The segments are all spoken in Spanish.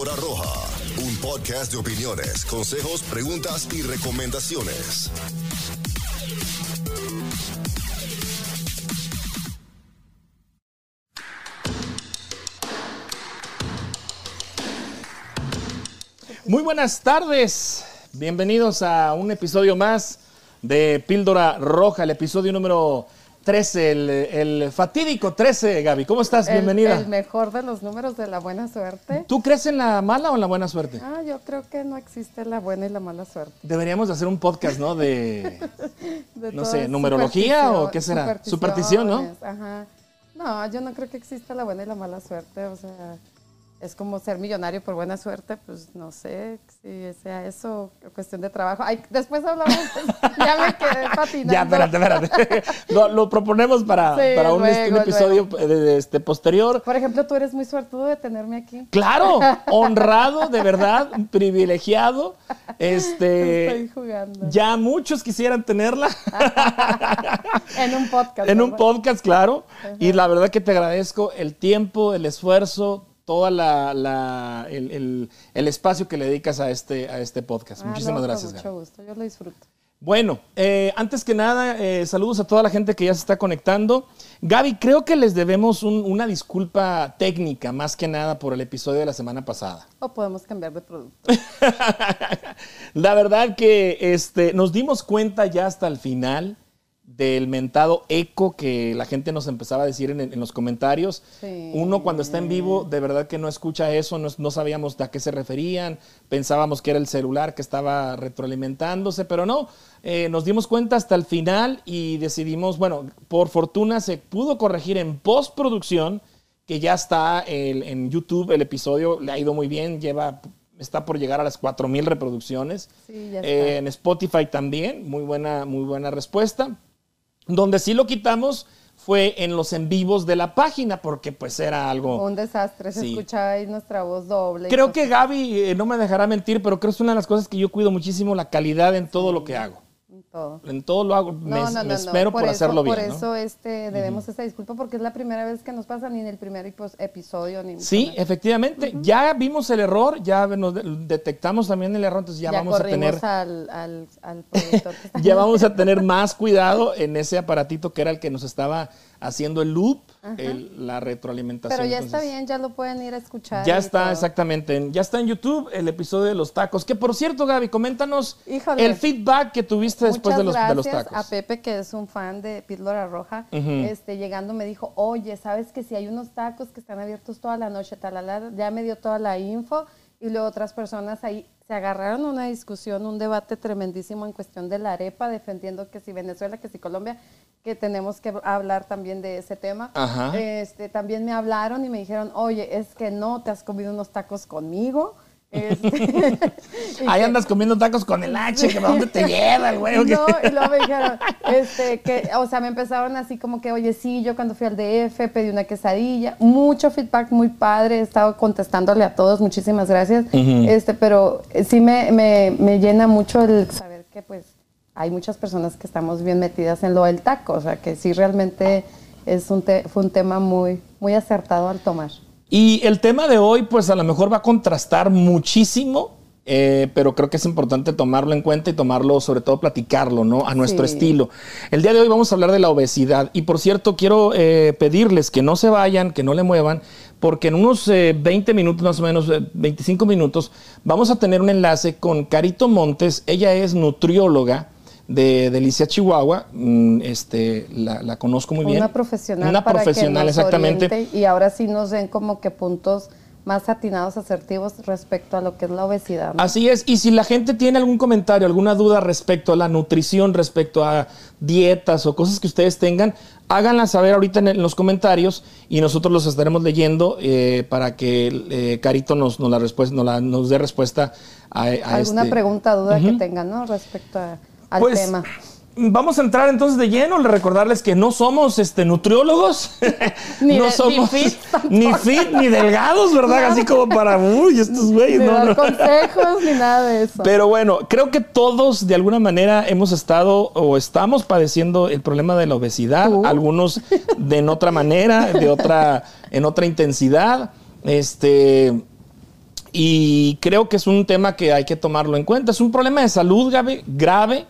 Píldora Roja, un podcast de opiniones, consejos, preguntas y recomendaciones. Muy buenas tardes. Bienvenidos a un episodio más de Píldora Roja, el episodio número 13, el, el fatídico 13, Gaby. ¿Cómo estás? El- Bienvenida. El, mejor de los números de la buena suerte. ¿Tú crees en la mala o en la buena suerte? Ah, yo creo que no existe la buena y la mala suerte. Deberíamos de hacer un podcast, ¿no? De, De No sé, ¿numerología o qué será? Superstición, ¿no? Ajá. No, yo no creo que exista la buena y la mala suerte. O sea, es como ser millonario por buena suerte. Pues no sé si sea eso, cuestión de trabajo. Ay, después hablamos. ya me quedé patinando. Ya, espérate, espérate. lo, lo proponemos para, Sí, para un, luego, un episodio de- de este, posterior. Por ejemplo, tú eres muy suertudo de tenerme aquí. Claro, honrado, de verdad, privilegiado. Este, Estoy jugando. ya muchos quisieran tenerla. En un podcast. En un podcast, claro. Y la verdad que te agradezco el tiempo, el esfuerzo, toda la, la- el, el- el espacio que le dedicas a este, a este podcast. Ah, Muchísimas no, gracias, Gaby. mucho gusto, yo lo disfruto. Bueno, eh, antes que nada, eh, saludos a toda la gente que ya se está conectando. Gaby, creo que les debemos un- una disculpa técnica, más que nada por el episodio de la semana pasada. O podemos cambiar de producto. La verdad que este, nos dimos cuenta ya hasta el final del mentado eco que la gente nos empezaba a decir en, en los comentarios. Sí. Uno cuando está en vivo, de verdad que no escucha eso, no, no sabíamos a qué se referían, pensábamos que era el celular que estaba retroalimentándose, pero no, eh, nos dimos cuenta hasta el final y decidimos, bueno, por fortuna se pudo corregir en postproducción, que ya está el- en YouTube, el episodio le ha ido muy bien, lleva... Está por llegar a las 4000 reproducciones. Sí, ya está. Eh, en Spotify también, muy buena, muy buena respuesta. Donde sí lo quitamos fue en los en vivos de la página, porque pues era algo... Un desastre, se Sí. escuchaba ahí nuestra voz doble. Creo cosas. que Gaby eh, no me dejará mentir, pero creo que es una de las cosas que yo cuido muchísimo, la calidad en todo lo que hago. Todo. En todo lo hago, me, No, no, no, me no. espero por, eso, hacerlo bien. Por eso este, debemos esa disculpa porque es la primera vez que nos pasa ni en el primer epos- episodio ni Sí, efectivamente. Ya vimos el error, ya nos de- detectamos también el error, entonces ya, ya, vamos a tener... al, al, al productor. que está- ya vamos a tener más cuidado en ese aparatito que era el que nos estaba haciendo el loop, el- la retroalimentación. Pero ya está bien, ya lo pueden ir a escuchar. Ya está, todo. exactamente. en- Ya está en YouTube el episodio de los tacos. Que por cierto, Gaby, coméntanos Híjole. el feedback que tuviste después de los, de los gracias tacos. a Pepe, que es un fan de Píldora Roja. Este, llegando me dijo, oye, ¿sabes que si hay unos tacos que están abiertos toda la noche? Talala, ya me dio toda la info. Y luego otras personas ahí se agarraron a una discusión, un debate tremendísimo en cuestión de la arepa, defendiendo que si Venezuela, que si Colombia, que tenemos que hablar también de ese tema. Ajá. Este, también me hablaron y me dijeron, oye, es que no te has comido unos tacos conmigo. Este, Ahí que- andas comiendo tacos con el H, que ¿para dónde te lleva el güey? No, y luego me dijeron, este, que, o sea, me empezaron así como que, oye, sí, yo cuando fui al DF pedí una quesadilla, mucho feedback muy padre, he estado contestándole a todos, muchísimas gracias, este, pero sí me, me, me llena mucho el saber que pues hay muchas personas que estamos bien metidas en lo del taco, o sea, que sí realmente es un te- fue un tema muy, muy acertado al tomar. Y el tema de hoy, pues a lo mejor va a contrastar muchísimo, eh, pero creo que es importante tomarlo en cuenta y tomarlo, sobre todo platicarlo, ¿no? A nuestro Sí. estilo. El día de hoy vamos a hablar de la obesidad. Y por cierto, quiero eh, pedirles que no se vayan, que no le muevan, porque en unos eh, 20 minutos, más o menos, eh, 25 minutos, vamos a tener un enlace con Carito Montes. Ella es nutrióloga de Delicia, Chihuahua. Mm, Este, la, la conozco muy bien. Una profesional. Una para que profesional, nos exactamente. y ahora sí nos den como que puntos más atinados, asertivos respecto a lo que es la obesidad. ¿no? Así es, y si la gente tiene algún comentario, alguna duda respecto a la nutrición, respecto a dietas o cosas que ustedes tengan, háganla saber ahorita en, en los comentarios y nosotros los estaremos leyendo eh, para que eh, Carito nos, nos, la respuesta, nos, la- nos dé respuesta a, a Alguna este- pregunta, duda que tengan, ¿no? Respecto a- al Pues, tema. Vamos a entrar entonces de lleno, recordarles que no somos este, nutriólogos, Ni no de- ni somos fit ni fit ni delgados, ¿verdad? Así como para, uy, estos güeyes, no, no. consejos ni nada de eso. Pero bueno, creo que todos de alguna manera hemos estado o estamos padeciendo el problema de la obesidad, ¿Tú? algunos de en otra manera, de otra, en otra intensidad. Este, y creo que es un tema que hay que tomarlo en cuenta. Es un problema de salud grave.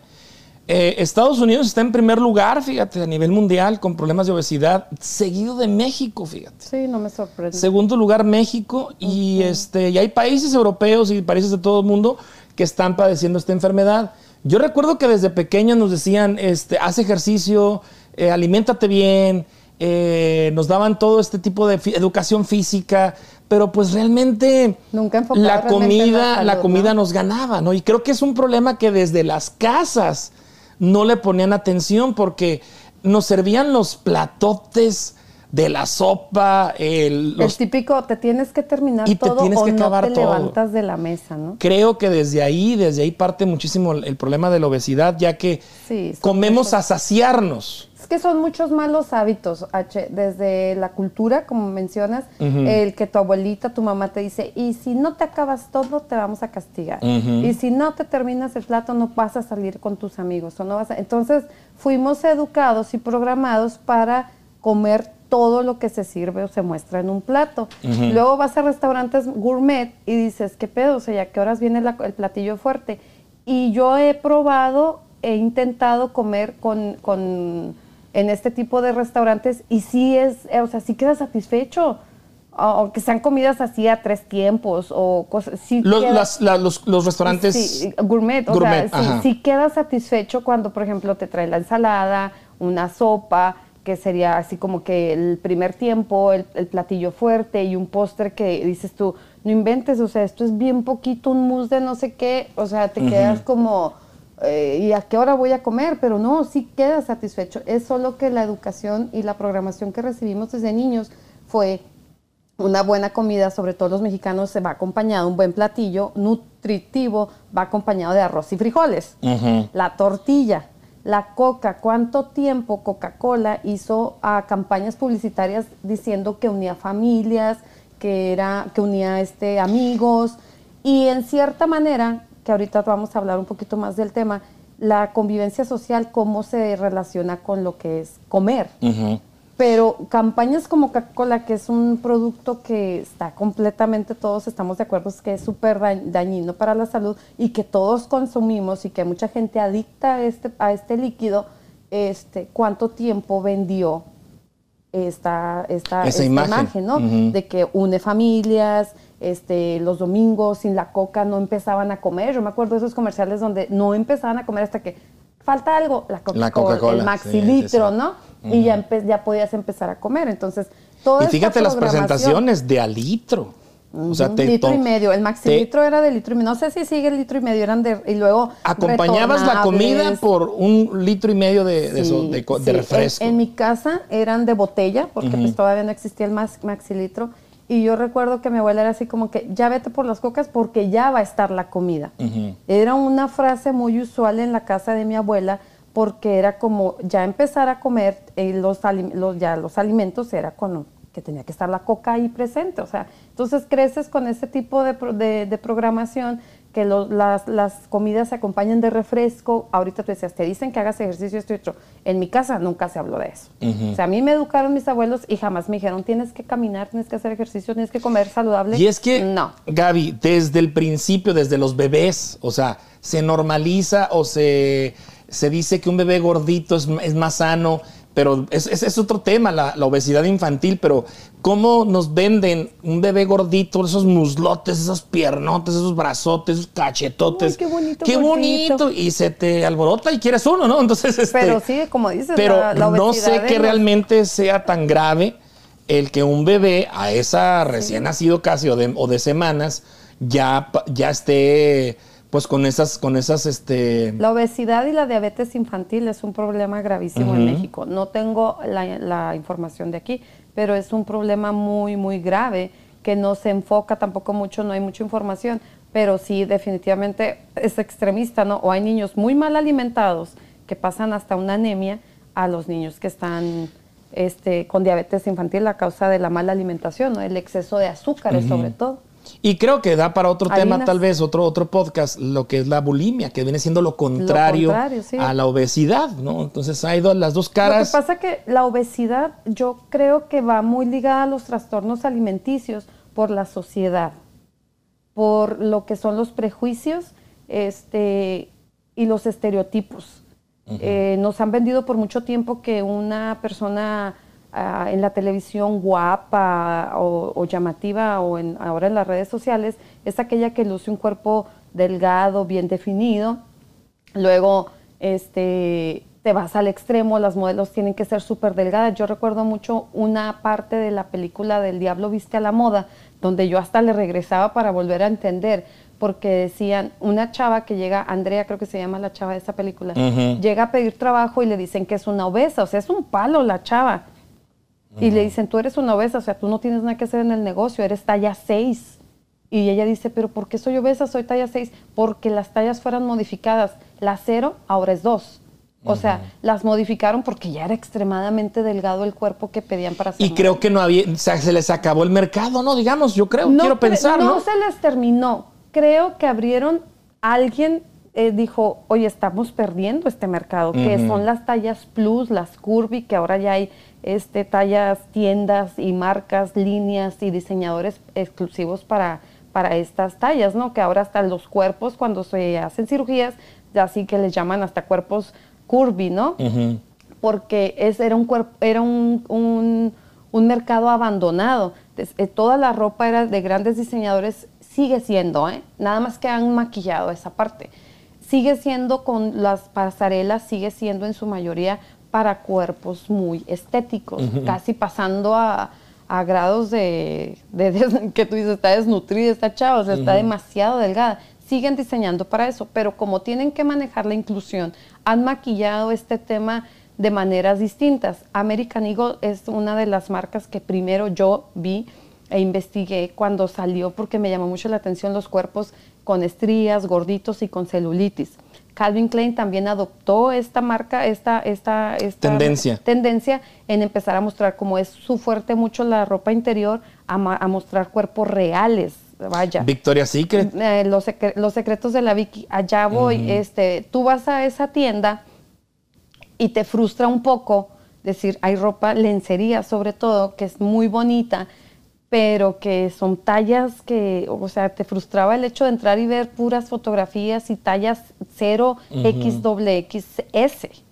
Eh, Estados Unidos está en primer lugar, fíjate, a nivel mundial con problemas de obesidad, seguido de México, fíjate. Sí, no me sorprende. Segundo lugar México y este y hay países europeos y países de todo el mundo que están padeciendo esta enfermedad. Yo recuerdo que desde pequeños nos decían, este, haz ejercicio, eh, aliméntate bien, eh, nos daban todo este tipo de educación física, pero pues realmente Nunca la comida, la, comida nos ganaba, ¿no? Y creo que es un problema que desde las casas no le ponían atención porque nos servían los platotes de la sopa, el, el típico, te tienes que terminar y te todo tienes o que no te todo. levantas de la mesa, ¿no? Creo que desde ahí, desde ahí parte muchísimo el, el problema de la obesidad, ya que Sí, comemos muchos- a saciarnos. Que son muchos malos hábitos, H, desde la cultura, como mencionas, el que tu abuelita, tu mamá te dice, y si no te acabas todo, te vamos a castigar. Y si no te terminas el plato, no vas a salir con tus amigos. O no vas a... Entonces, fuimos educados y programados para comer todo lo que se sirve o se muestra en un plato. Luego vas a restaurantes gourmet y dices, ¿qué pedo? O sea, ¿ya qué horas viene la- el platillo fuerte? Y yo he probado, he intentado comer con, con- en este tipo de restaurantes y sí es, eh, o sea, sí quedas satisfecho. O- Aunque sean comidas así a tres tiempos o cosas, sí Los, queda- las- la- los, los restaurantes Sí, gourmet, o gourmet, sea, sí, sí quedas satisfecho cuando, por ejemplo, te trae la ensalada, una sopa, que sería así como que el primer tiempo, el, el platillo fuerte y un póster que dices tú, no inventes, o sea, esto es bien poquito, un mousse de no sé qué, o sea, te quedas como, eh, ¿y a qué hora voy a comer? Pero no, sí quedas satisfecho. Es solo que la educación y la programación que recibimos desde niños fue una buena comida, sobre todo los mexicanos, se va acompañado, un buen platillo nutritivo, va acompañado de arroz y frijoles. La tortilla, la coca, ¿cuánto tiempo Coca-Cola hizo a campañas publicitarias diciendo que unía familias, que, era, que unía este, amigos? Y en cierta manera, que ahorita vamos a hablar un poquito más del tema, la convivencia social, cómo se relaciona con lo que es comer. Pero campañas como Coca-Cola, que es un producto que está completamente, todos estamos de acuerdo, es que es súper da- dañino para la salud y que todos consumimos y que mucha gente adicta a este, a este líquido, este, ¿cuánto tiempo vendió esta, esta, imagen. ¿no? De que une familias, este, los domingos sin la coca no empezaban a comer. Yo me acuerdo de esos comerciales donde no empezaban a comer hasta que falta algo, la Coca-Cola, La Coca-Cola, el maxilitro, sí, sí. ¿no? Y ya, ya podías empezar a comer. Entonces, toda Y fíjate las presentaciones de a litro. O sea, te litro y medio. El maxilitro era de litro y medio. No sé si sigue el litro y medio, eran de. Y luego. acompañabas la comida por un litro y medio de, de eso, de de. En- refresco. En, mi casa eran de botella, porque pues todavía no existía el max- maxilitro. Y yo recuerdo que mi abuela era así como que, ya vete por las cocas porque ya va a estar la comida. Era una frase muy usual en la casa de mi abuela porque era como ya empezar a comer eh, los, ya los alimentos era con que tenía que estar la coca ahí presente. O sea, entonces creces con ese tipo de, pro- de- de programación que lo- las, las comidas se acompañan de refresco. Ahorita tú decías, te dicen que hagas ejercicio esto y otro. En mi casa nunca se habló de eso. O sea, a mí me educaron mis abuelos y jamás me dijeron, tienes que caminar, tienes que hacer ejercicio, tienes que comer saludable. Y es que, No. Gaby, desde el principio, desde los bebés, o sea, se normaliza o se, se dice que un bebé gordito es, es más sano, pero es, es- es otro tema, la, la obesidad infantil, pero ¿cómo nos venden un bebé gordito, esos muslotes, esos piernotes, esos brazotes, esos cachetotes? Uy, qué bonito ¡Qué gordito! bonito! Y se te alborota y quieres uno, ¿no? Entonces, este, Pero sí, como dices, pero la- la no sé que los- realmente sea tan grave el que un bebé a esa recién nacido casi o de, o de semanas ya, ya esté pues con esas con esas este La obesidad y la diabetes infantil es un problema gravísimo en México. No tengo la, la información de aquí, pero es un problema muy, muy grave que no se enfoca tampoco mucho, no hay mucha información, pero sí definitivamente es extremista, ¿no? O hay niños muy mal alimentados que pasan hasta una anemia a los niños que están este, con diabetes infantil a causa de la mala alimentación, ¿no? El exceso de azúcares sobre todo. Y creo que da para otro tema tal vez otro otro podcast lo que es la bulimia que viene siendo lo contrario, contrario, sí. a la obesidad no entonces hay dos, las dos Lo que caras pasa que la obesidad yo creo que va muy ligada a los trastornos alimenticios por la sociedad. por lo que son los prejuicios este, y los estereotipos. Eh, nos han vendido por mucho tiempo que una persona ah, en la televisión guapa o, llamativa o en, ahora en las redes sociales es aquella que luce un cuerpo delgado, bien definido. Luego, este, te vas al extremo, las modelos tienen que ser súper delgadas. Yo recuerdo mucho una parte de la película del Diablo Viste a la Moda, donde yo hasta le regresaba para volver a entender, porque decían, una chava que llega, Andrea creo que se llama la chava de esa película, llega a pedir trabajo y le dicen que es una obesa, o sea, es un palo la chava. Y le dicen, tú eres una obesa, o sea, tú no tienes nada que hacer en el negocio, eres talla 6. Y ella dice, pero ¿por qué soy obesa? Soy talla 6. Porque las tallas fueran modificadas. La 0 ahora es 2. O sea, las modificaron porque ya era extremadamente delgado el cuerpo que pedían para hacer. Y creo que no había, o sea, se les acabó el mercado, ¿no? Digamos, yo creo, quiero pensar, ¿no? No se les terminó. Creo que abrieron, alguien eh, dijo, oye, estamos perdiendo este mercado, que son las tallas plus, las curvy, que ahora ya hay este, tallas, tiendas y marcas, líneas y diseñadores exclusivos para, para estas tallas, ¿no? Que ahora hasta los cuerpos, cuando se hacen cirugías, ya sí que les llaman hasta cuerpos curvy, ¿no? Porque ese era un cuerpo, era un, mercado abandonado. Eh, toda la ropa era de grandes diseñadores, sigue siendo, ¿eh? Nada más que han maquillado esa parte. Sigue siendo con las pasarelas, sigue siendo en su mayoría para cuerpos muy estéticos, casi pasando a, grados de, que tú dices, está desnutrida esta chava, o sea, está demasiado delgada. Siguen diseñando para eso, pero como tienen que manejar la inclusión, han maquillado este tema de maneras distintas. American Eagle es una de las marcas que primero yo vi e investigué cuando salió porque me llamó mucho la atención los cuerpos con estrías, gorditos y con celulitis. Calvin Klein también adoptó esta marca, esta, esta, esta tendencia. tendencia en empezar a mostrar como es su fuerte mucho la ropa interior, a, a mostrar cuerpos reales, vaya. Victoria Secret. Eh, los, secretos de la Vicky, allá voy, este, tú vas a esa tienda y te frustra un poco decir, hay ropa, lencería sobre todo, que es muy bonita, pero que son tallas que, o sea, te frustraba el hecho de entrar y ver puras fotografías y tallas 0, X, XS.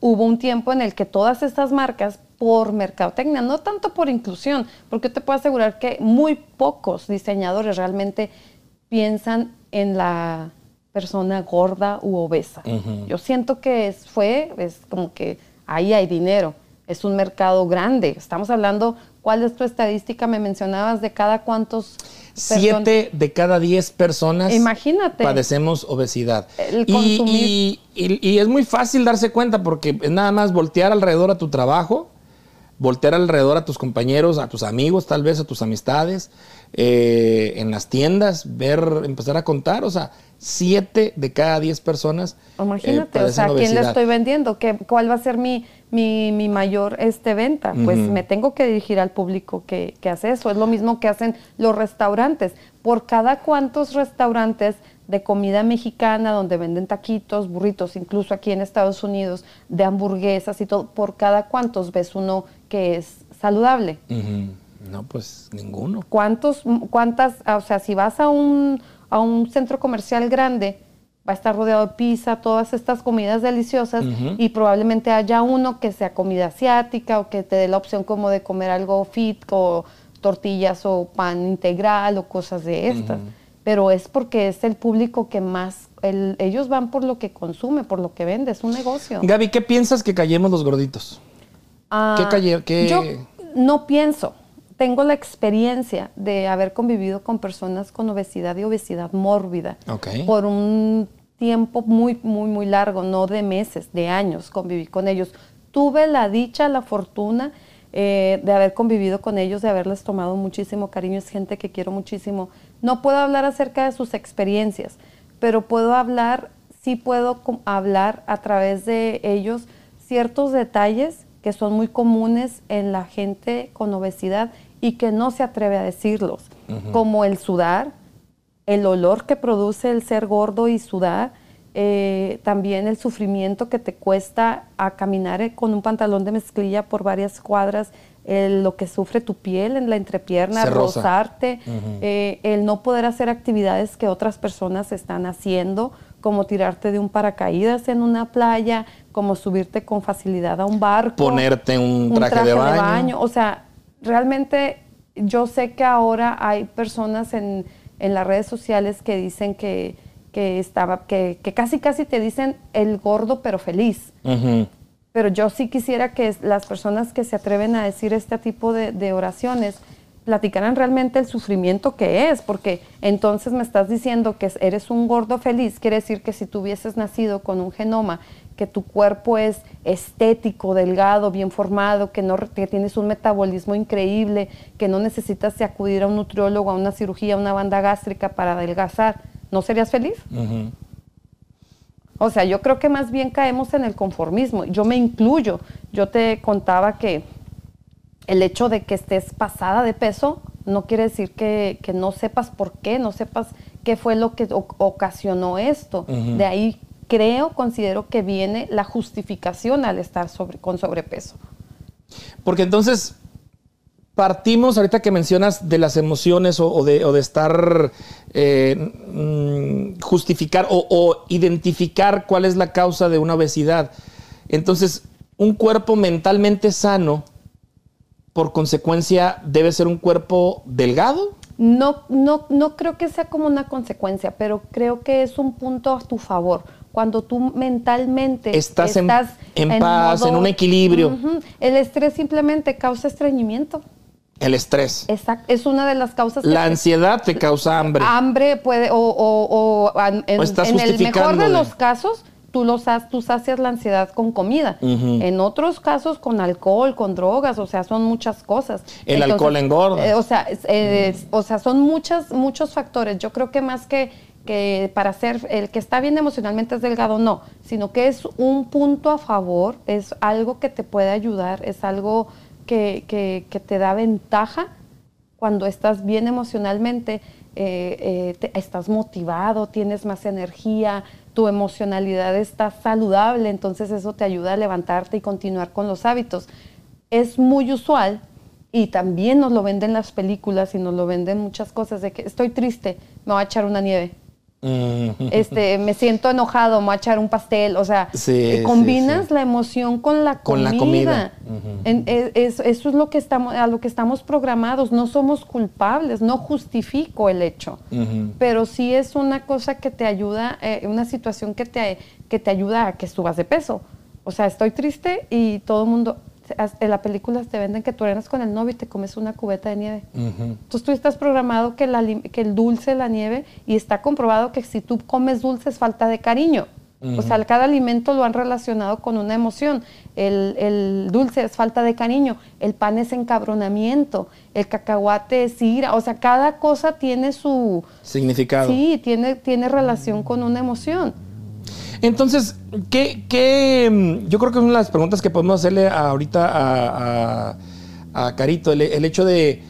Hubo un tiempo en el que todas estas marcas por mercadotecnia, no tanto por inclusión, porque te puedo asegurar que muy pocos diseñadores realmente piensan en la persona gorda u obesa. Yo siento que fue, es como que ahí hay dinero, es un mercado grande. Estamos hablando, ¿cuál es tu estadística? Me mencionabas de cada cuántos... Siete de cada diez personas Imagínate. padecemos obesidad. y, y, es muy fácil darse cuenta porque es nada más voltear alrededor a tu trabajo voltear alrededor a tus compañeros, a tus amigos, tal vez a tus amistades, eh, en las tiendas, ver, empezar a contar, o sea, siete de cada diez personas. Imagínate, o sea, ¿a quién le estoy vendiendo? ¿Qué, ¿Cuál va a ser mi, mi, mayor este, venta? Pues me tengo que dirigir al público que, que hace eso. Es lo mismo que hacen los restaurantes. Por cada cuantos restaurantes de comida mexicana donde venden taquitos, burritos, incluso aquí en Estados Unidos, de hamburguesas y todo, por cada cuántos ves uno que es saludable. No, pues ninguno. ¿Cuántos, cuántas, o sea, si vas a un, a un centro comercial grande, va a estar rodeado de pizza, todas estas comidas deliciosas y probablemente haya uno que sea comida asiática o que te dé la opción como de comer algo fit, o tortillas o pan integral o cosas de estas pero es porque es el público que más, ellos van por lo que consume, por lo que vende, es un negocio. Gaby, ¿qué piensas que callemos los gorditos? Ah, ¿Qué Yo no pienso. Tengo la experiencia de haber convivido con personas con obesidad y obesidad mórbida por un tiempo muy, muy, muy largo, no de meses, de años conviví con ellos. Tuve la dicha, la fortuna eh, de haber convivido con ellos, de haberles tomado muchísimo cariño. Es gente que quiero muchísimo. No puedo hablar acerca de sus experiencias, pero puedo hablar, sí puedo hablar a través de ellos ciertos detalles que son muy comunes en la gente con obesidad y que no se atreve a decirlos, como el sudar, el olor que produce el ser gordo y sudar, eh, también el sufrimiento que te cuesta a caminar eh, con un pantalón de mezclilla por varias cuadras el- lo que sufre tu piel en la entrepierna, rozarte, eh, el no poder hacer actividades que otras personas están haciendo, como tirarte de un paracaídas en una playa, como subirte con facilidad a un barco. Ponerte un traje de baño. O sea, realmente yo sé que ahora hay personas en, en las redes sociales que dicen que, que estaba, que, que casi casi te dicen el gordo pero feliz. Pero yo sí quisiera que las personas que se atreven a decir este tipo de, de oraciones platicaran realmente el sufrimiento que es, porque entonces me estás diciendo que eres un gordo feliz, quiere decir que si tú hubieses nacido con un genoma, que tu cuerpo es estético, delgado, bien formado, que, no, que tienes un metabolismo increíble, que no necesitas acudir a un nutriólogo, a una cirugía, a una banda gástrica para adelgazar, ¿no serías feliz? O sea, yo creo que más bien caemos en el conformismo. Yo me incluyo. Yo te contaba que el hecho de que estés pasada de peso no quiere decir que, que no sepas por qué, no sepas qué fue lo que ocasionó esto. De ahí creo, considero que viene la justificación al estar sobre, con sobrepeso. Porque entonces partimos, ahorita que mencionas de las emociones o, o de, o de estar, eh, mm, justificar o, o identificar cuál es la causa de una obesidad. Entonces, un cuerpo mentalmente sano, por consecuencia, debe ser un cuerpo delgado. No, no, no creo que sea como una consecuencia, pero creo que es un punto a tu favor. Cuando tú mentalmente Estás en- en paz, en un equilibrio. El estrés simplemente causa estreñimiento. El estrés. Exacto. Es una de las causas La ansiedad te causa hambre. hambre puede, o, o- o en, O estás en el mejor de los casos, tú, los, tú sacias la ansiedad con comida. En otros casos, con alcohol, con drogas, o sea, son muchas cosas. El alcohol engorda. eh, o, sea, eh, o sea, son muchas, muchos factores. Yo creo que más que, que para ser el que está bien emocionalmente es delgado, no, sino que es un punto a favor, es algo que te puede ayudar, es algo que, que- que te da ventaja cuando estás bien emocionalmente, eh, eh, estás motivado, tienes más energía, tu emocionalidad está saludable, entonces eso te ayuda a levantarte y continuar con los hábitos. Es muy usual y también nos lo venden las películas y nos lo venden muchas cosas de que estoy triste, me voy a echar una nieve. Este, me siento enojado, me voy a echar un pastel, o sea, Sí, sí, combinas sí. la emoción con la Con comida. la comida. Ujú. En- es- es- eso es lo que estamos, a lo que estamos programados. No somos culpables, no justifico el hecho, pero sí es una cosa que te ayuda, eh, una situación que te, que te ayuda a que subas de peso. O sea, estoy triste y todo el mundo, en la película te venden que tú eres con el novio y te comes una cubeta de nieve. Entonces tú estás programado que, la que el dulce, la nieve, y está comprobado que si tú comes dulce es falta de cariño. O sea, cada alimento lo han relacionado con una emoción. El, el dulce es falta de cariño, el pan es encabronamiento, el cacahuate es ira. O sea, cada cosa tiene su... Significado. Sí, tiene, tiene relación con una emoción. Entonces, ¿qué, qué, mm, yo creo que es una de las preguntas que podemos hacerle ahorita a, a- a Carito, el, el hecho de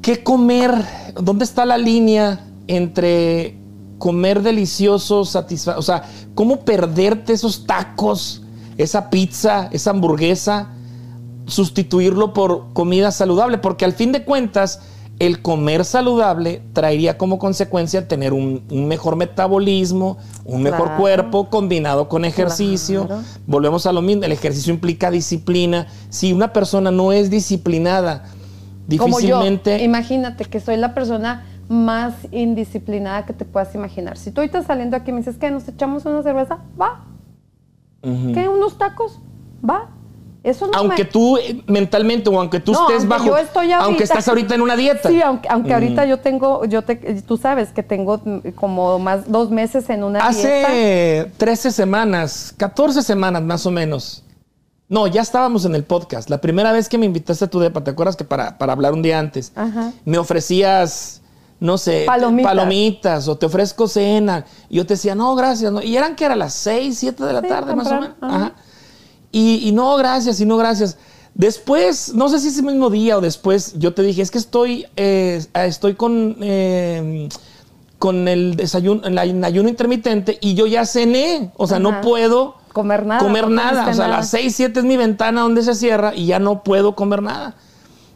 qué comer, dónde está la línea entre comer delicioso, satisfa o sea, cómo perderte esos tacos, esa pizza, esa hamburguesa, sustituirlo por comida saludable, porque al fin de cuentas, el comer saludable traería como consecuencia tener un, un mejor metabolismo, un mejor Claro. cuerpo combinado con ejercicio. Claro. Volvemos a lo mismo, el ejercicio implica disciplina. Si una persona no es disciplinada, Como yo, difícilmente... imagínate que soy la persona más indisciplinada que te puedas imaginar. Si tú ahorita saliendo aquí me dices que nos echamos una cerveza, va. Ujú. ¿Qué? ¿Unos tacos? Va. Eso no Aunque me- tú eh, mentalmente o aunque tú No, estés aunque bajo, yo estoy ahorita- aunque estás ahorita en una dieta. Sí, aunque, aunque ahorita yo tengo, yo te, tú sabes que tengo mm, como más dos meses en una dieta. Hace 13 semanas, 14 semanas más o menos. No, ya estábamos en el podcast. La primera vez que me invitaste a tu depa, ¿te acuerdas que para, para hablar un día antes? Ajá. Me ofrecías, no sé, Palomitas. palomitas o te ofrezco cena. Y yo te decía, no, gracias. no. Y eran que era las 6, 7 de la Sí, tarde más o menos. ajá. Ajá. Y, y no, gracias, y no, gracias. Después, no sé si ese mismo día o después, yo te dije, es que estoy, eh, estoy con, eh, con el desayuno, el ayuno intermitente y yo ya cené. O sea, no puedo Comer nada. comer nada. O sea, a las 6, 7 es mi ventana donde se cierra y ya no puedo comer nada.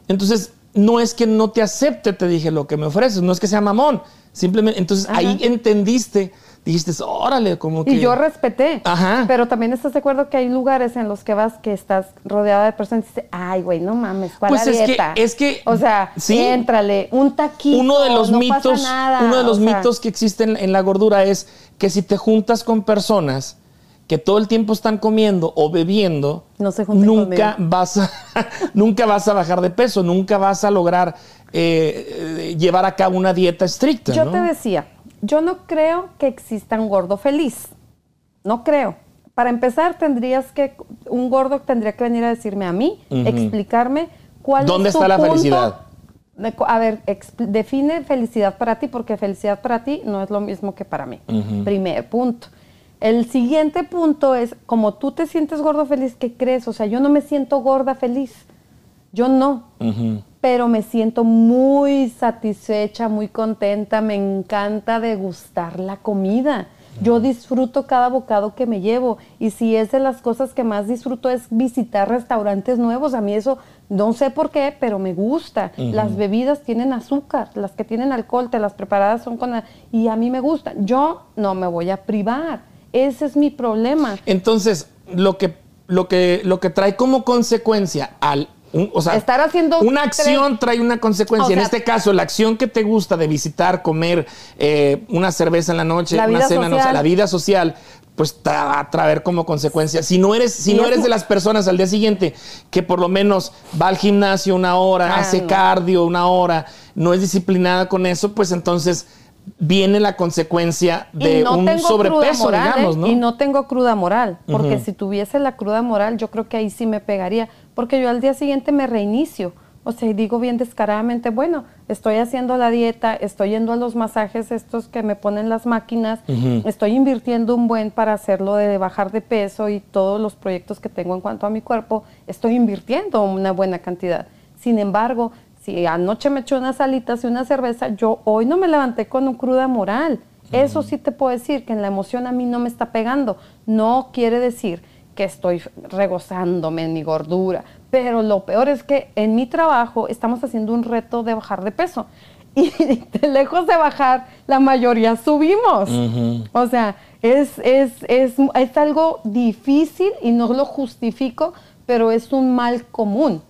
Entonces, no es que no te acepte, te dije, lo que me ofreces, no es que sea mamón. Simplemente, entonces ahí entendiste, dijiste, órale, como que... Y yo respeté. Ajá. Pero también estás de acuerdo que hay lugares en los que vas que estás rodeada de personas y dices, ay, güey, no mames, ¿cuál Pues la es que- dieta? es que- O sea, sí. éntrale, un taquito, uno de los no mitos, nada. uno de los sea, mitos que existen en la gordura es que si te juntas con personas que todo el tiempo están comiendo o bebiendo, No se nunca conmigo. vas a nunca vas a bajar de peso, nunca vas a lograr eh, eh, llevar a cabo una dieta estricta. Yo ¿no? te decía, yo no creo que exista un gordo feliz. No creo. Para empezar, tendrías que, un gordo tendría que venir a decirme a mí, explicarme cuál ¿Dónde es su está la punto felicidad? a ver, define felicidad para ti, porque felicidad para ti no es lo mismo que para mí. Primer punto. El siguiente punto es, como tú te sientes gordo feliz, ¿qué crees? O sea, yo no me siento gorda feliz. Yo no. Pero me siento muy satisfecha, muy contenta, me encanta degustar la comida. Yo disfruto cada bocado que me llevo y si es de las cosas que más disfruto es visitar restaurantes nuevos. A mí eso no sé por qué, pero me gusta. Las bebidas tienen azúcar, las que tienen alcohol, te las preparadas son con... Y a mí me gusta. Yo no me voy a privar. Ese es mi problema. Entonces, lo que, lo que, lo que trae como consecuencia al. Un- o sea, Estar haciendo una acción trae una consecuencia. O en sea- este caso, la acción que te gusta de visitar, comer eh, una cerveza en la noche, La una cena en la noche, social. la vida social, pues te va a traer como consecuencia. Si no eres, si no es eres de las personas al día siguiente que por lo menos va al gimnasio una hora, Ah, hace no. cardio una hora, no es disciplinada con eso, pues entonces viene la consecuencia de no un sobrepeso, moral, digamos, ¿eh? ¿no? Y no tengo cruda moral, porque si tuviese la cruda moral, yo creo que ahí sí me pegaría, porque yo al día siguiente me reinicio. O sea, digo bien descaradamente, bueno, estoy haciendo la dieta, estoy yendo a los masajes estos que me ponen las máquinas, estoy invirtiendo un buen para hacerlo de bajar de peso y todos los proyectos que tengo en cuanto a mi cuerpo, estoy invirtiendo una buena cantidad. Sin embargo, si anoche me eché unas alitas y una cerveza, yo hoy no me levanté con un cruda moral. Eso sí te puedo decir, que en la emoción a mí no me está pegando. No quiere decir que estoy regozándome en mi gordura. Pero lo peor es que en mi trabajo estamos haciendo un reto de bajar de peso. Y de lejos de bajar, la mayoría subimos. O sea, es, es, es, es algo difícil y no lo justifico, pero es un mal común.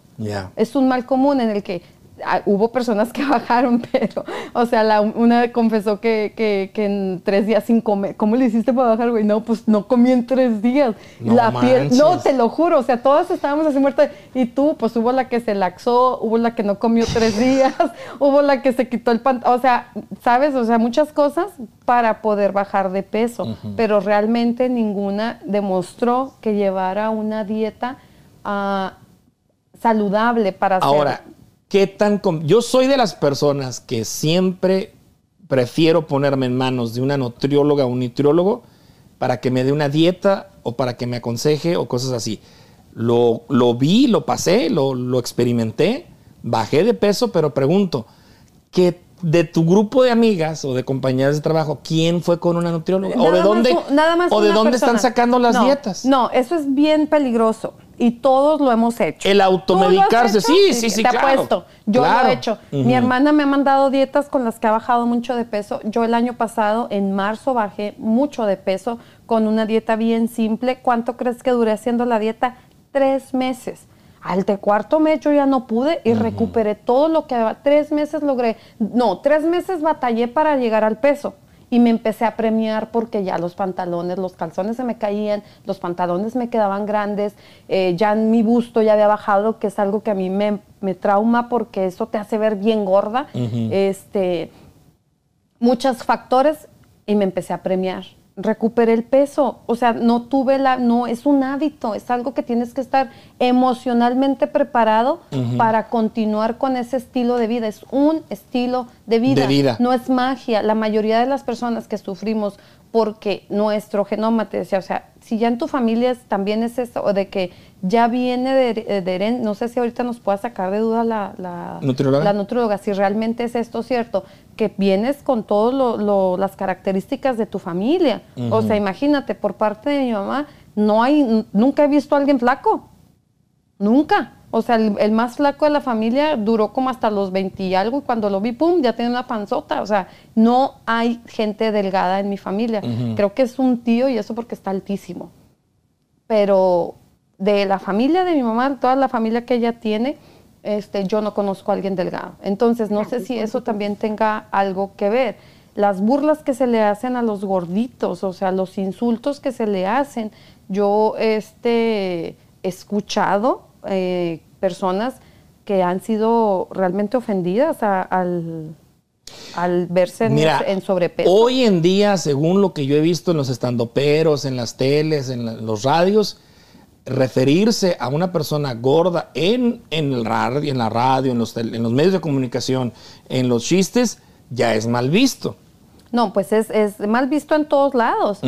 Es un mal común en el que ah, hubo personas que bajaron, pero, o sea, la, una confesó que, que, que en tres días sin comer. ¿Cómo le hiciste para bajar, güey? No, pues no comí en tres días. No la piel, no, te lo juro, o sea, todas estábamos así muertas. Y tú, pues hubo la que se laxó, hubo la que no comió tres días, hubo la que se quitó el pantalón. O sea, ¿sabes? O sea, muchas cosas para poder bajar de peso, pero realmente ninguna demostró que llevara una dieta ah, saludable para hacer. ¿Qué tan... com- Yo soy de las personas que siempre prefiero ponerme en manos de una nutrióloga o un nutriólogo para que me dé una dieta o para que me aconseje o cosas así. Lo, lo vi, lo pasé, lo, lo experimenté, bajé de peso, pero pregunto, ¿qué de tu grupo de amigas o de compañeras de trabajo, ¿quién fue con una nutrióloga? ¿O de dónde, u- nada más o de dónde están sacando las No, dietas? No, eso es bien peligroso y todos lo hemos hecho. El ¿Tú lo has automedicarse, hecho? sí, sí, sí, Te claro. apuesto. Yo Claro. lo he hecho. Mi hermana me ha mandado dietas con las que ha bajado mucho de peso. Yo el año pasado, en marzo, bajé mucho de peso con una dieta bien simple. ¿Cuánto crees que duré haciendo la dieta? Tres meses. Al de cuarto mes yo ya no pude y recuperé todo lo que tres meses logré. No, tres meses batallé para llegar al peso y me empecé a premiar porque ya los pantalones, los calzones se me caían, los pantalones me quedaban grandes, eh, ya mi busto ya había bajado, que es algo que a mí me, me trauma porque eso te hace ver bien gorda. Este, muchos factores y me empecé a premiar. Recuperé el peso, o sea, no tuve la, no, es un hábito, es algo que tienes que estar emocionalmente preparado para continuar con ese estilo de vida, es un estilo de vida, De vida. no es magia. La mayoría de las personas que sufrimos porque nuestro genoma te decía, o sea, si ya en tu familia es- también es eso, o de que ya viene de, de heren- no sé si ahorita nos pueda sacar de duda la, la, ¿Nutrióloga? la nutróloga, si realmente es esto cierto, que vienes con todas las características de tu familia. O sea, imagínate, por parte de mi mamá, no hay, nunca he visto a alguien flaco. Nunca. O sea, el, más flaco de la familia duró como hasta los 20 y algo y cuando lo vi, ¡pum!, ya tiene una panzota. O sea, no hay gente delgada en mi familia. Creo que es un tío y eso porque está altísimo. Pero de la familia de mi mamá, toda la familia que ella tiene, este, yo no conozco a alguien delgado. Entonces, no sé si eso también tenga algo que ver. Las burlas que se le hacen a los gorditos, o sea, los insultos que se le hacen, yo este, he escuchado eh, personas que han sido realmente ofendidas al, al verse en, sobrepeso. Hoy en día, según lo que yo he visto en los estandoperos, en las teles, en los radios, referirse a una persona gorda en, en, el radio, en la radio, en los, en los medios de comunicación, en los chistes, ya es mal visto. No, pues es, es, mal visto en todos lados,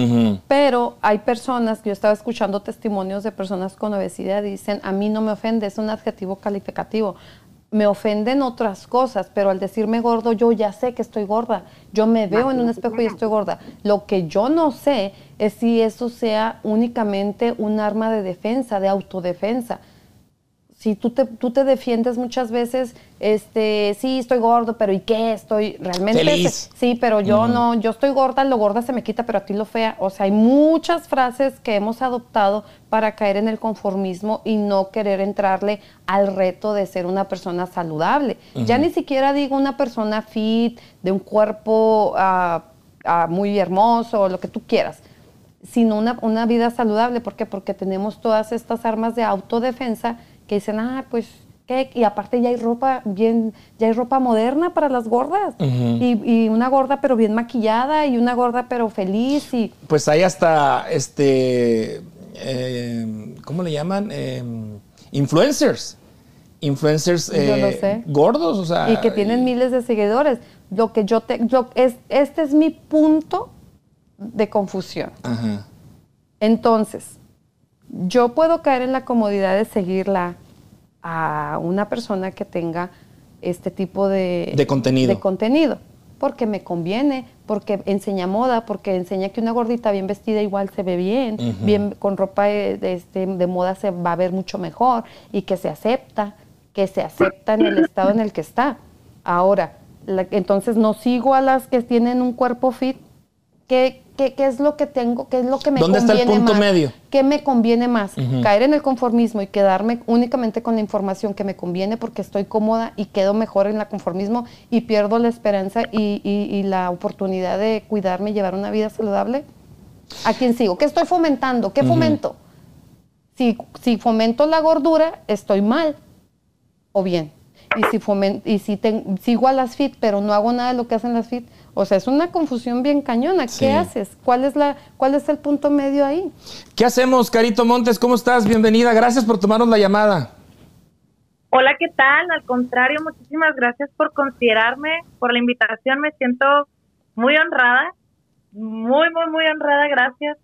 pero hay personas, yo estaba escuchando testimonios de personas con obesidad y dicen, a mí no me ofende, es un adjetivo calificativo. Me ofenden otras cosas, pero al decirme gordo, yo ya sé que estoy gorda. Yo me veo en un espejo y estoy gorda. Lo que yo no sé es si eso sea únicamente un arma de defensa, de autodefensa si tú te, tú te defiendes muchas veces, este, sí, estoy gordo, pero ¿y qué? Estoy realmente... Feliz. Sí, pero yo no, yo estoy gorda, lo gorda se me quita, pero a ti lo fea. O sea, hay muchas frases que hemos adoptado para caer en el conformismo y no querer entrarle al reto de ser una persona saludable. Ya ni siquiera digo una persona fit, de un cuerpo ah, ah, muy hermoso, lo que tú quieras sino una, una vida saludable. ¿Por qué? Porque tenemos todas estas armas de autodefensa que dicen, ah, pues, ¿qué? Y aparte ya hay ropa bien, ya hay ropa moderna para las gordas. y, una gorda pero bien maquillada y una gorda pero feliz. Y... Pues hay hasta, este, eh, ¿cómo le llaman? Eh, influencers. Influencers eh, gordos, o sea. Y que tienen miles de seguidores. Lo que yo te, es, este es mi punto de confusión. Entonces, yo puedo caer en la comodidad de seguirla a una persona que tenga este tipo de, contenido. de contenido, porque me conviene, porque enseña moda, porque enseña que una gordita bien vestida igual se ve bien, bien con ropa de, este, de, moda se va a ver mucho mejor y que se acepta, que se acepta en el estado en el que está. Ahora, entonces no sigo a las que tienen un cuerpo fit, que ¿Qué, es lo que tengo? ¿Qué es lo que me ¿Dónde está el punto medio? ¿Qué me conviene más? ¿Caer en el conformismo y quedarme únicamente con la información que me conviene porque estoy cómoda y quedo mejor en el conformismo y pierdo la esperanza y, la oportunidad de cuidarme y llevar una vida saludable? ¿A quién sigo? ¿Qué estoy fomentando? ¿Qué fomento? Si, si fomento la gordura, estoy mal o bien. Y si, y si sigo a las fit, pero no hago nada de lo que hacen las fit, o sea, es una confusión bien cañona. ¿Qué haces? ¿Cuál es, la, ¿Cuál es el punto medio ahí? ¿Qué hacemos, Carito Montes? ¿Cómo estás? Bienvenida. Gracias por tomarnos la llamada. Hola, ¿qué tal? Al contrario, muchísimas gracias por considerarme, por la invitación. Me siento muy honrada, muy, muy, muy honrada. Gracias.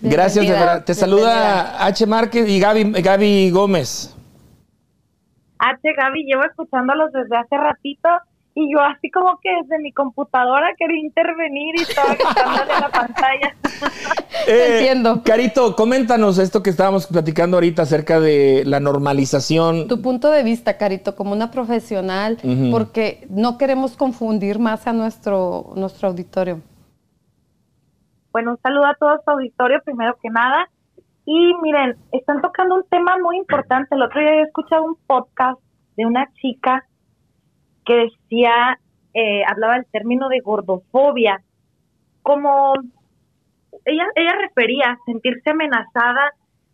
Gracias, de verdad. Te saluda H. Márquez y Gaby, Gaby Gómez. H. Gaby, llevo escuchándolos desde hace ratito y yo así como que desde mi computadora quería intervenir y estaba gritándole la pantalla. Eh, Entiendo. Carito, coméntanos esto que estábamos platicando ahorita acerca de la normalización. Tu punto de vista, Carito, como una profesional, porque no queremos confundir más a nuestro, nuestro auditorio. Bueno, un saludo a todo su auditorio, primero que nada. Y miren, están tocando un tema muy importante. El otro día he escuchado un podcast de una chica que decía, eh, hablaba del término de gordofobia, como ella, ella refería sentirse amenazada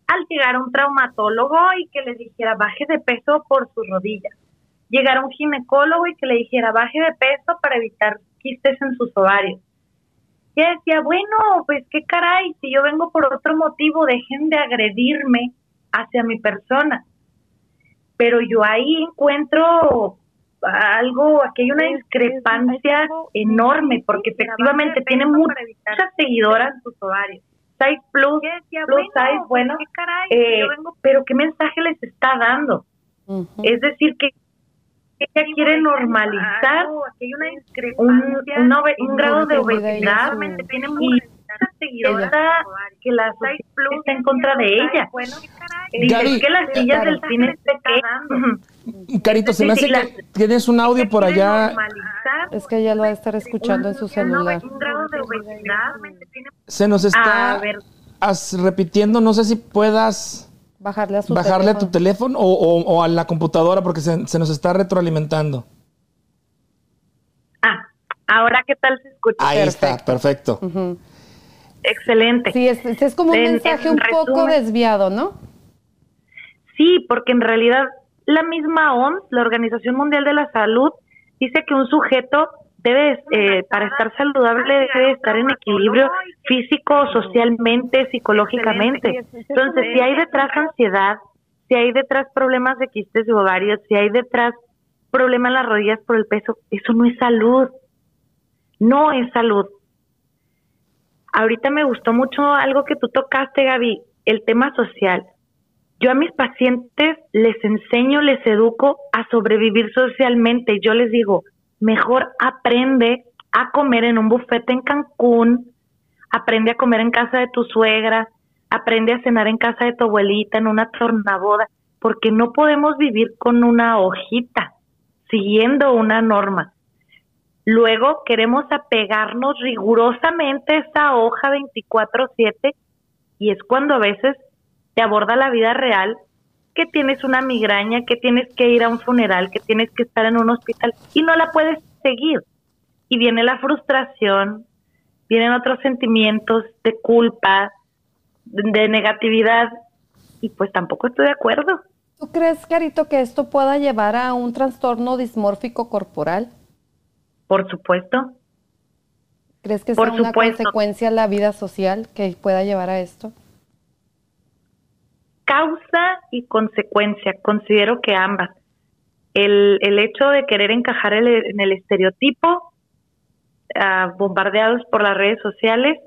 al llegar a un traumatólogo y que le dijera baje de peso por sus rodillas. Llegar a un ginecólogo y que le dijera baje de peso para evitar quistes en sus ovarios. Y ella decía, bueno, pues qué caray, si yo vengo por otro motivo, dejen de agredirme hacia mi persona. Pero yo ahí encuentro algo, aquí hay una discrepancia enorme, porque efectivamente tiene muchas seguidoras en sus ovarios. Size Plus, Plus Size, bueno, eh, pero ¿qué mensaje les está dando? Es decir, que ella quiere normalizar un, un, grado de obesidad y que la Plus está en contra de ella. Dice que las sillas del cine se Carito, se me hace que tienes un audio por allá. Es que ella lo va a estar escuchando en su celular. Se nos está repitiendo, no sé si puedas bajarle a, su bajarle a tu teléfono o, a la computadora porque se, nos está retroalimentando. Ah, ahora qué tal se escucha. Ahí está, perfecto. Excelente. Sí, es, es como un mensaje un poco desviado, ¿no? Sí, porque en realidad la misma OMS, la Organización Mundial de la Salud, dice que un sujeto debe, eh, para estar saludable, debe estar en equilibrio físico, socialmente, psicológicamente. Entonces, si hay detrás ansiedad, si hay detrás problemas de quistes de ovarios, si hay detrás problemas en las rodillas por el peso, eso no es salud. No es salud. Ahorita me gustó mucho algo que tú tocaste, Gaby, el tema social. Yo a mis pacientes les enseño, les educo a sobrevivir socialmente. Yo les digo, mejor aprende a comer en un bufete en Cancún, aprende a comer en casa de tu suegra, aprende a cenar en casa de tu abuelita, en una tornaboda, porque no podemos vivir con una hojita, siguiendo una norma. Luego queremos apegarnos rigurosamente a esa hoja 24/7 y es cuando a veces te aborda la vida real que tienes una migraña, que tienes que ir a un funeral, que tienes que estar en un hospital y no la puedes seguir. Y viene la frustración, vienen otros sentimientos de culpa, de negatividad y pues tampoco estoy de acuerdo. ¿Tú crees, Carito, que esto pueda llevar a un trastorno dismórfico corporal? Por supuesto. ¿Crees que sea una consecuencia la vida social que pueda llevar a esto? Causa y consecuencia. Considero que ambas. El, el hecho de querer encajar en el estereotipo, ah, bombardeados por las redes sociales,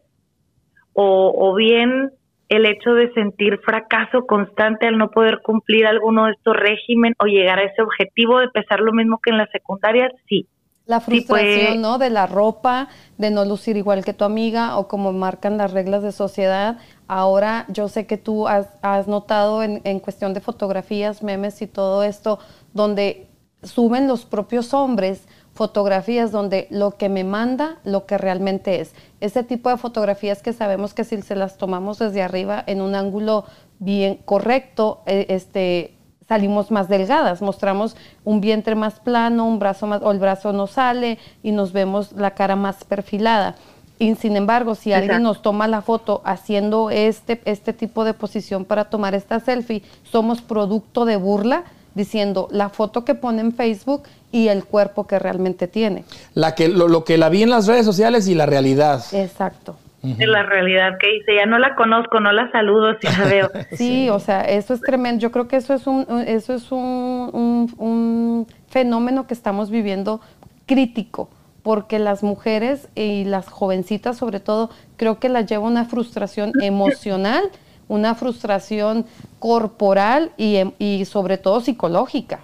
o, o bien el hecho de sentir fracaso constante al no poder cumplir alguno de estos regímenes o llegar a ese objetivo de pesar lo mismo que en la secundaria, sí. La frustración, ¿no? De la ropa, de no lucir igual que tu amiga o como marcan las reglas de sociedad. Ahora yo sé que tú has, notado en, en, cuestión de fotografías, memes y todo esto, donde suben los propios hombres fotografías donde lo que me manda, lo que realmente es. Ese tipo de fotografías que sabemos que si se las tomamos desde arriba en un ángulo bien correcto, eh, este, salimos más delgadas, mostramos un vientre más plano, un brazo más, o el brazo no sale y nos vemos la cara más perfilada. Y sin embargo, si alguien nos toma la foto haciendo este, este tipo de posición para tomar esta selfie, somos producto de burla diciendo la foto que pone en Facebook y el cuerpo que realmente tiene. La que, lo, lo que la vi en las redes sociales y la realidad. Exacto de la realidad que dice, ya no la conozco, no la saludo si la veo. Sí, o sea, eso es tremendo. Yo creo que eso es un, eso es un, un, fenómeno que estamos viviendo crítico, porque las mujeres y las jovencitas sobre todo, creo que las lleva una frustración emocional, una frustración corporal y, y sobre todo psicológica.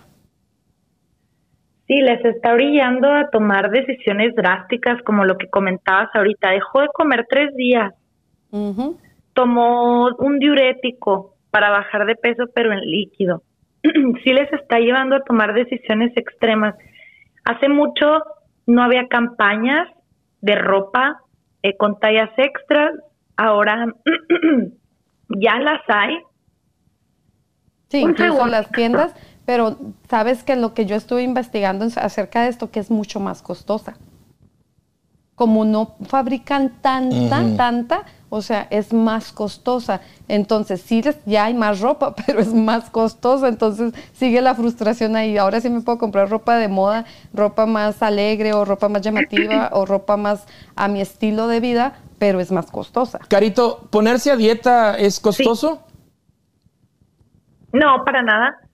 Sí, les está brillando a tomar decisiones drásticas, como lo que comentabas ahorita. Dejó de comer tres días. Tomó un diurético para bajar de peso, pero en líquido. sí les está llevando a tomar decisiones extremas. Hace mucho no había campañas de ropa eh, con tallas extras. Ahora ya las hay. Sí, incluso las tiendas pero sabes que lo que yo estuve investigando acerca de esto, que es mucho más costosa. Como no fabrican tanta, tanta, o sea, es más costosa. Entonces, sí, ya hay más ropa, pero es más costosa. Entonces, sigue la frustración ahí. Ahora sí me puedo comprar ropa de moda, ropa más alegre o ropa más llamativa o ropa más a mi estilo de vida, pero es más costosa. Carito, ¿ponerse a dieta es costoso? No, para nada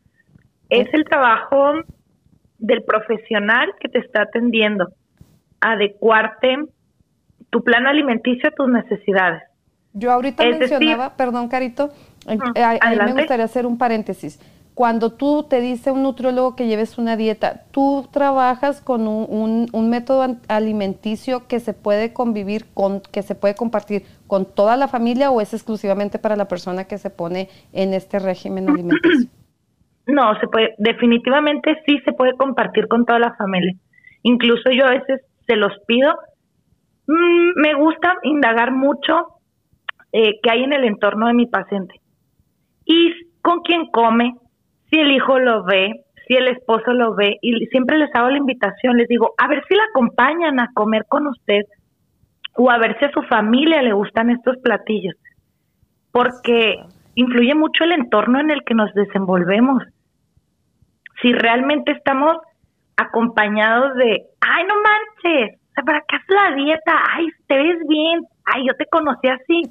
es el trabajo del profesional que te está atendiendo, adecuarte tu plan alimenticio a tus necesidades. Yo ahorita mencionaba, perdón Carito, a, mí me gustaría hacer un paréntesis. cuando tú te dice un nutriólogo que lleves una dieta, ¿tú trabajas con un, un, método alimenticio que se puede convivir con, que se puede compartir con toda la familia o es exclusivamente para la persona que se pone en este régimen alimenticio? No, se puede, definitivamente sí se puede compartir con toda la familia. Incluso yo a veces se los pido. Mm, me gusta indagar mucho eh, qué hay en el entorno de mi paciente y con quién come, si el hijo lo ve, si el esposo lo ve, y siempre les hago la invitación, les digo, a ver si la acompañan a comer con usted o a ver si a su familia le gustan estos platillos, porque influye mucho el entorno en el que nos desenvolvemos. Si realmente estamos acompañados de, ay, no manches, ¿para qué haces la dieta? Ay, te ves bien, ay, yo te conocí así.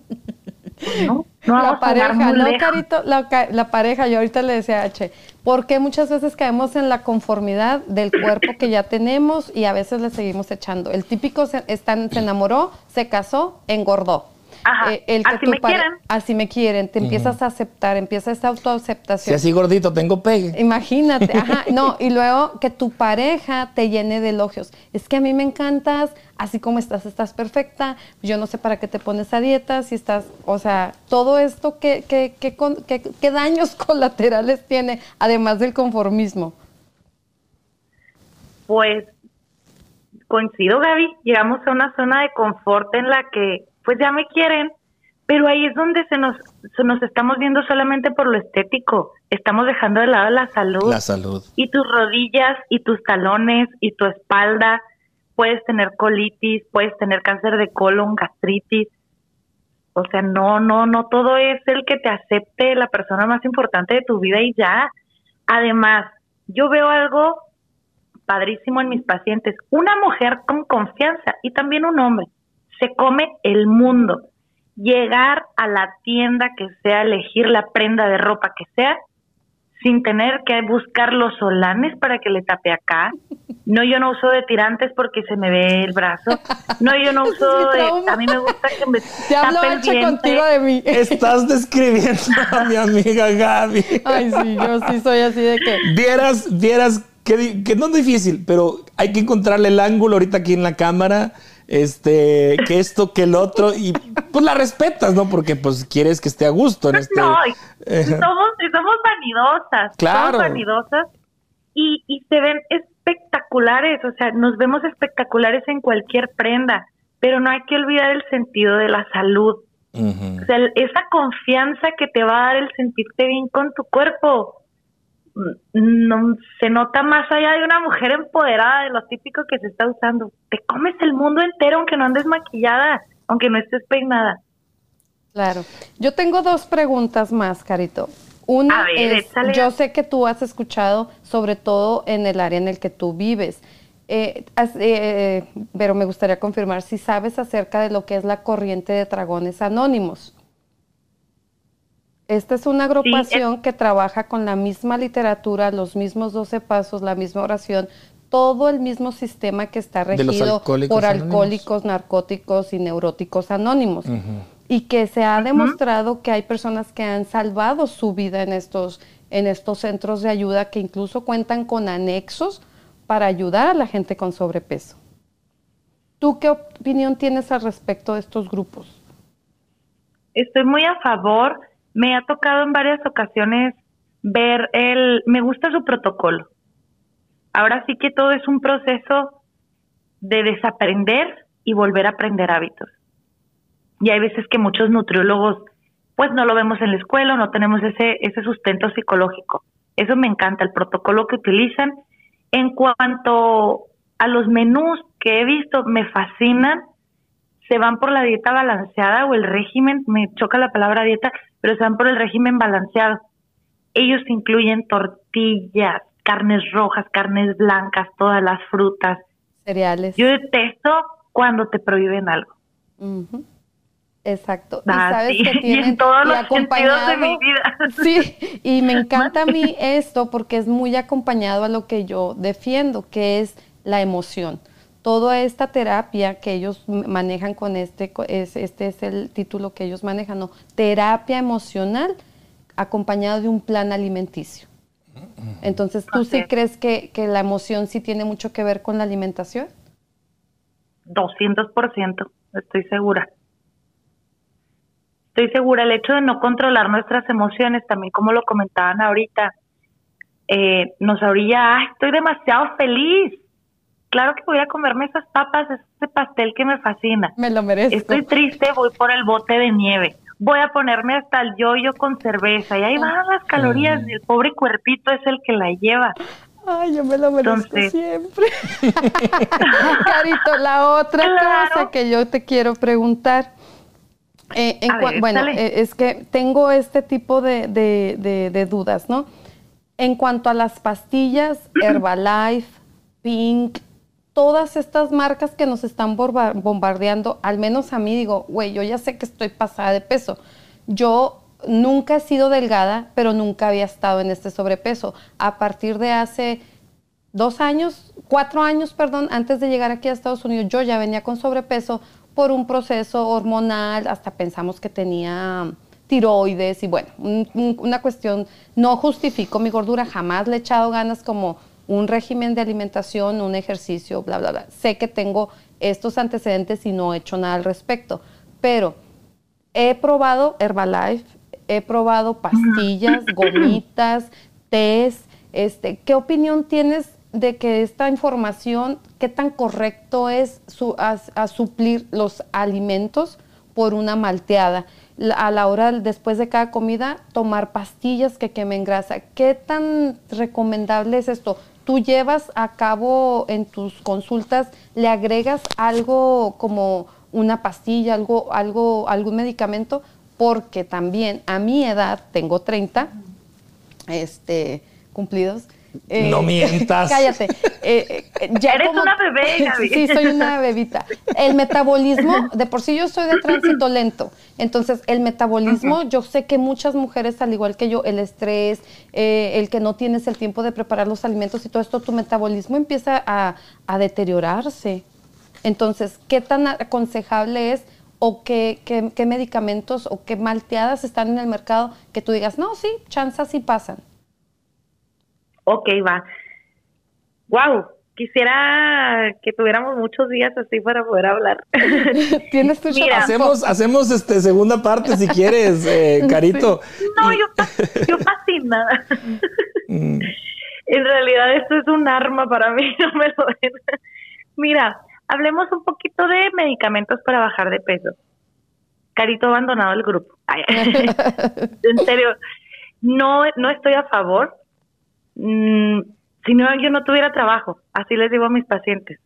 No, la pareja, ¿no, Carito? La, pareja, yo ahorita le decía a H, porque muchas veces caemos en la conformidad del cuerpo que ya tenemos y a veces le seguimos echando. El típico se, se enamoró, se casó, engordó. Eh, así me quieren. Así me quieren, te empiezas a aceptar, empieza esa autoaceptación. Si así gordito tengo pegue. Imagínate, ajá, no, y luego que tu pareja te llene de elogios. Es que a mí me encantas, así como estás, estás perfecta, yo no sé para qué te pones a dieta, si estás, o sea, todo esto, ¿qué, qué, qué, qué daños colaterales tiene, además del conformismo? Pues coincido, Gaby, llegamos a una zona de confort en la que pues ya me quieren, pero ahí es donde se nos, se nos estamos viendo solamente por lo estético, estamos dejando de lado la salud. La salud. Y tus rodillas y tus talones y tu espalda, puedes tener colitis, puedes tener cáncer de colon, gastritis. O sea, no, no, no todo es el que te acepte la persona más importante de tu vida y ya. Además, yo veo algo padrísimo en mis pacientes, una mujer con confianza y también un hombre se come el mundo. Llegar a la tienda que sea, elegir la prenda de ropa que sea, sin tener que buscar los solanes para que le tape acá. No, yo no uso de tirantes porque se me ve el brazo. No, yo no uso de... A mí me gusta que me Te hablo el contigo de mí. Estás describiendo a mi amiga Gaby. Ay, sí, yo sí soy así de que... Vieras, vieras, que, que no es difícil, pero hay que encontrarle el ángulo ahorita aquí en la cámara este, que esto, que el otro, y pues la respetas, ¿no? Porque pues quieres que esté a gusto en este... No, somos, somos vanidosas, claro. somos vanidosas y, y se ven espectaculares, o sea, nos vemos espectaculares en cualquier prenda, pero no hay que olvidar el sentido de la salud. O sea, esa confianza que te va a dar el sentirte bien con tu cuerpo no se nota más allá de una mujer empoderada de lo típico que se está usando. Te comes el mundo entero aunque no andes maquillada, aunque no estés peinada. Claro. Yo tengo dos preguntas más, Carito. Una es, yo sé que tú has escuchado, sobre todo en el área en el que tú vives, eh, eh, pero me gustaría confirmar si sabes acerca de lo que es la corriente de dragones anónimos. Esta es una agrupación que trabaja con la misma literatura, los mismos 12 pasos, la misma oración, todo el mismo sistema que está regido por alcohólicos, narcóticos y neuróticos anónimos. Y que se ha demostrado que hay personas que han salvado su vida en estos, en estos centros de ayuda que incluso cuentan con anexos para ayudar a la gente con sobrepeso. ¿Tú qué opinión tienes al respecto de estos grupos? Estoy muy a favor me ha tocado en varias ocasiones ver el, me gusta su protocolo. Ahora sí que todo es un proceso de desaprender y volver a aprender hábitos. Y hay veces que muchos nutriólogos pues no lo vemos en la escuela, no tenemos ese, ese sustento psicológico. Eso me encanta, el protocolo que utilizan. En cuanto a los menús que he visto, me fascinan se van por la dieta balanceada o el régimen, me choca la palabra dieta, pero se van por el régimen balanceado. Ellos incluyen tortillas, carnes rojas, carnes blancas, todas las frutas. Cereales. Yo detesto cuando te prohíben algo. Exacto. y ah, sabes que tienen en todos los sentidos de mi vida. Sí, y me encanta a mí esto porque es muy acompañado a lo que yo defiendo, que es la emoción toda esta terapia que ellos manejan con este, este es el título que ellos manejan, ¿no? terapia emocional acompañado de un plan alimenticio. Entonces, ¿tú sí crees que, que la emoción sí tiene mucho que ver con la alimentación? 200%, estoy segura. Estoy segura, el hecho de no controlar nuestras emociones, también como lo comentaban ahorita, eh, nos orilla, ah, estoy demasiado feliz. Claro que voy a comerme esas papas, ese pastel que me fascina. Me lo merezco. Estoy triste, voy por el bote de nieve. Voy a ponerme hasta el yoyo con cerveza. Y ahí van las calorías. Y el pobre cuerpito es el que la lleva. Ay, yo me lo merezco siempre. Carito, la otra cosa que yo te quiero preguntar. Eh, bueno, eh, es que tengo este tipo de, de dudas, ¿no? En cuanto a las pastillas, Herbalife, Pink, todas estas marcas que nos están bombardeando, al menos a mí digo, güey, yo ya sé que estoy pasada de peso. Yo nunca he sido delgada, pero nunca había estado en este sobrepeso. A partir de hace dos años, cuatro años, perdón, antes de llegar aquí a Estados Unidos, yo ya venía con sobrepeso por un proceso hormonal, hasta pensamos que tenía tiroides y bueno, una cuestión, no justifico mi gordura, jamás le he echado ganas como un régimen de alimentación, un ejercicio, bla, bla, bla. Sé que tengo estos antecedentes y no he hecho nada al respecto, pero he probado Herbalife, he probado pastillas, gomitas, tés. Este, ¿Qué opinión tienes de que esta información, qué tan correcto es su, a suplir los alimentos por una malteada? a la hora después de cada comida tomar pastillas que quemen grasa. ¿Qué tan recomendable es esto? ¿Tú llevas a cabo en tus consultas, le agregas algo como una pastilla, algo, algo, algún medicamento? Porque también a mi edad, tengo 30, este, cumplidos, no eh, mientas. Cállate. Eh, eh, ya Eres una bebé, Gaby. Sí, soy una bebita. El metabolismo, de por sí yo soy de tránsito lento. Entonces, el metabolismo, yo sé que muchas mujeres, al igual que yo, el estrés, el que no tienes el tiempo de preparar los alimentos y todo esto, tu metabolismo empieza a, deteriorarse. Entonces, ¿qué tan aconsejable es o qué, qué, medicamentos o qué malteadas están en el mercado que tú digas, no, sí, chanzas sí pasan? Ok, va. Wow, quisiera que tuviéramos muchos días así para poder hablar. Tienes tu hacemos, hacemos este segunda parte si quieres, eh, Carito. No, yo, yo fascinada. Mm. En realidad esto es un arma para mí, no me lo ven. Mira, hablemos un poquito de medicamentos para bajar de peso. Carito abandonado el grupo. en serio, no, no estoy a favor Mm, si no yo no tuviera trabajo, así les digo a mis pacientes.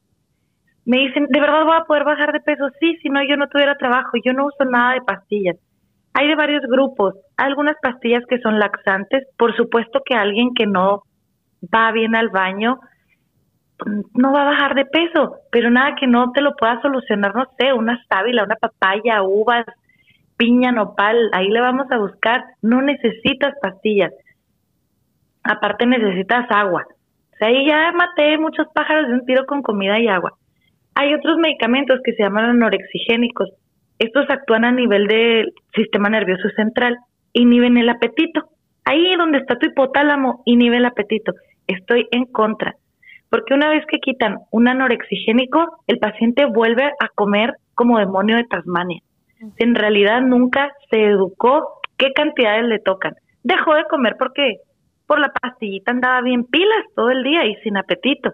Me dicen, ¿de verdad voy a poder bajar de peso? Sí, si no yo no tuviera trabajo, yo no uso nada de pastillas. Hay de varios grupos, algunas pastillas que son laxantes, por supuesto que alguien que no va bien al baño mm, no va a bajar de peso, pero nada que no te lo pueda solucionar, no sé, una sábila, una papaya, uvas, piña, nopal, ahí le vamos a buscar, no necesitas pastillas aparte necesitas agua. O sea, ahí ya maté muchos pájaros de un tiro con comida y agua. Hay otros medicamentos que se llaman anorexigénicos. Estos actúan a nivel del sistema nervioso central, inhiben el apetito. Ahí donde está tu hipotálamo, inhibe el apetito. Estoy en contra. Porque una vez que quitan un anorexigénico, el paciente vuelve a comer como demonio de Tasmania. En realidad nunca se educó qué cantidades le tocan. Dejó de comer porque por la pastillita andaba bien pilas todo el día y sin apetito.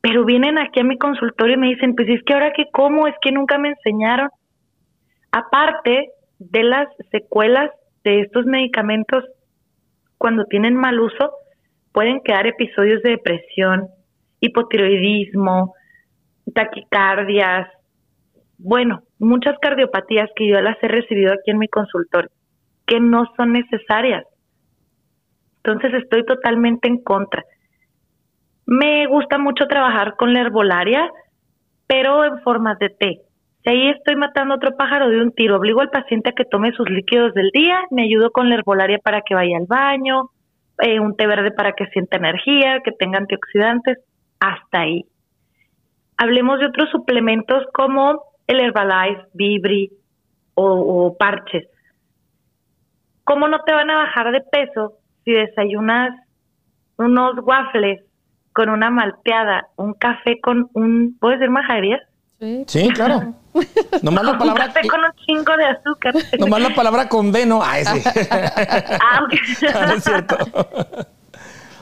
Pero vienen aquí a mi consultorio y me dicen, pues es que ahora que como, es que nunca me enseñaron. Aparte de las secuelas de estos medicamentos, cuando tienen mal uso, pueden quedar episodios de depresión, hipotiroidismo, taquicardias, bueno, muchas cardiopatías que yo las he recibido aquí en mi consultorio, que no son necesarias. Entonces estoy totalmente en contra. Me gusta mucho trabajar con la herbolaria, pero en formas de té. Si ahí estoy matando otro pájaro de un tiro, obligo al paciente a que tome sus líquidos del día, me ayudo con la herbolaria para que vaya al baño, eh, un té verde para que sienta energía, que tenga antioxidantes, hasta ahí. Hablemos de otros suplementos como el Herbalife, Vibri o, o parches. ¿Cómo no te van a bajar de peso si desayunas unos waffles con una malteada, un café con un, ¿puede ser majaderías? Sí. Sí, claro. Nomás la Un palabra. café con un chingo de azúcar. Nomás la palabra condeno. Ay, sí. Ah, ok. No es cierto.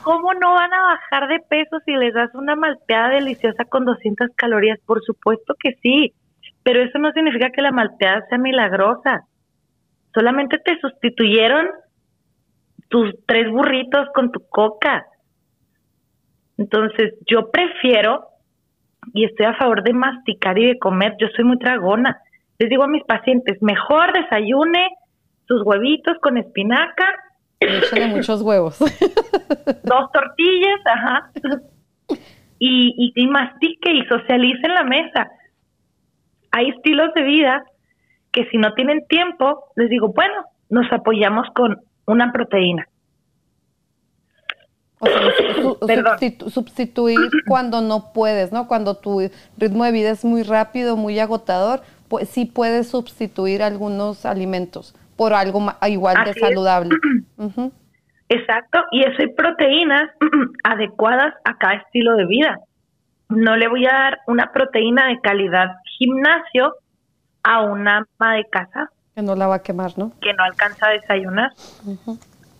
¿Cómo no van a bajar de peso si les das una malteada deliciosa con 200 calorías? Por supuesto que sí, pero eso no significa que la malteada sea milagrosa. Solamente te sustituyeron tus tres burritos con tu coca. Entonces, yo prefiero y estoy a favor de masticar y de comer. Yo soy muy tragona. Les digo a mis pacientes, mejor desayune sus huevitos con espinaca Échale muchos huevos. dos tortillas, ajá, y, y, y mastique y socialice en la mesa. Hay estilos de vida que si no tienen tiempo, les digo, bueno, nos apoyamos con una proteína. O sea, substitu- sustituir cuando no puedes, ¿no? Cuando tu ritmo de vida es muy rápido, muy agotador, pues sí puedes sustituir algunos alimentos por algo igual de Así saludable. Exacto, y eso hay proteínas adecuadas a cada estilo de vida. No le voy a dar una proteína de calidad gimnasio a una ama de casa Que no la va a quemar, ¿no? que no alcanza a desayunar.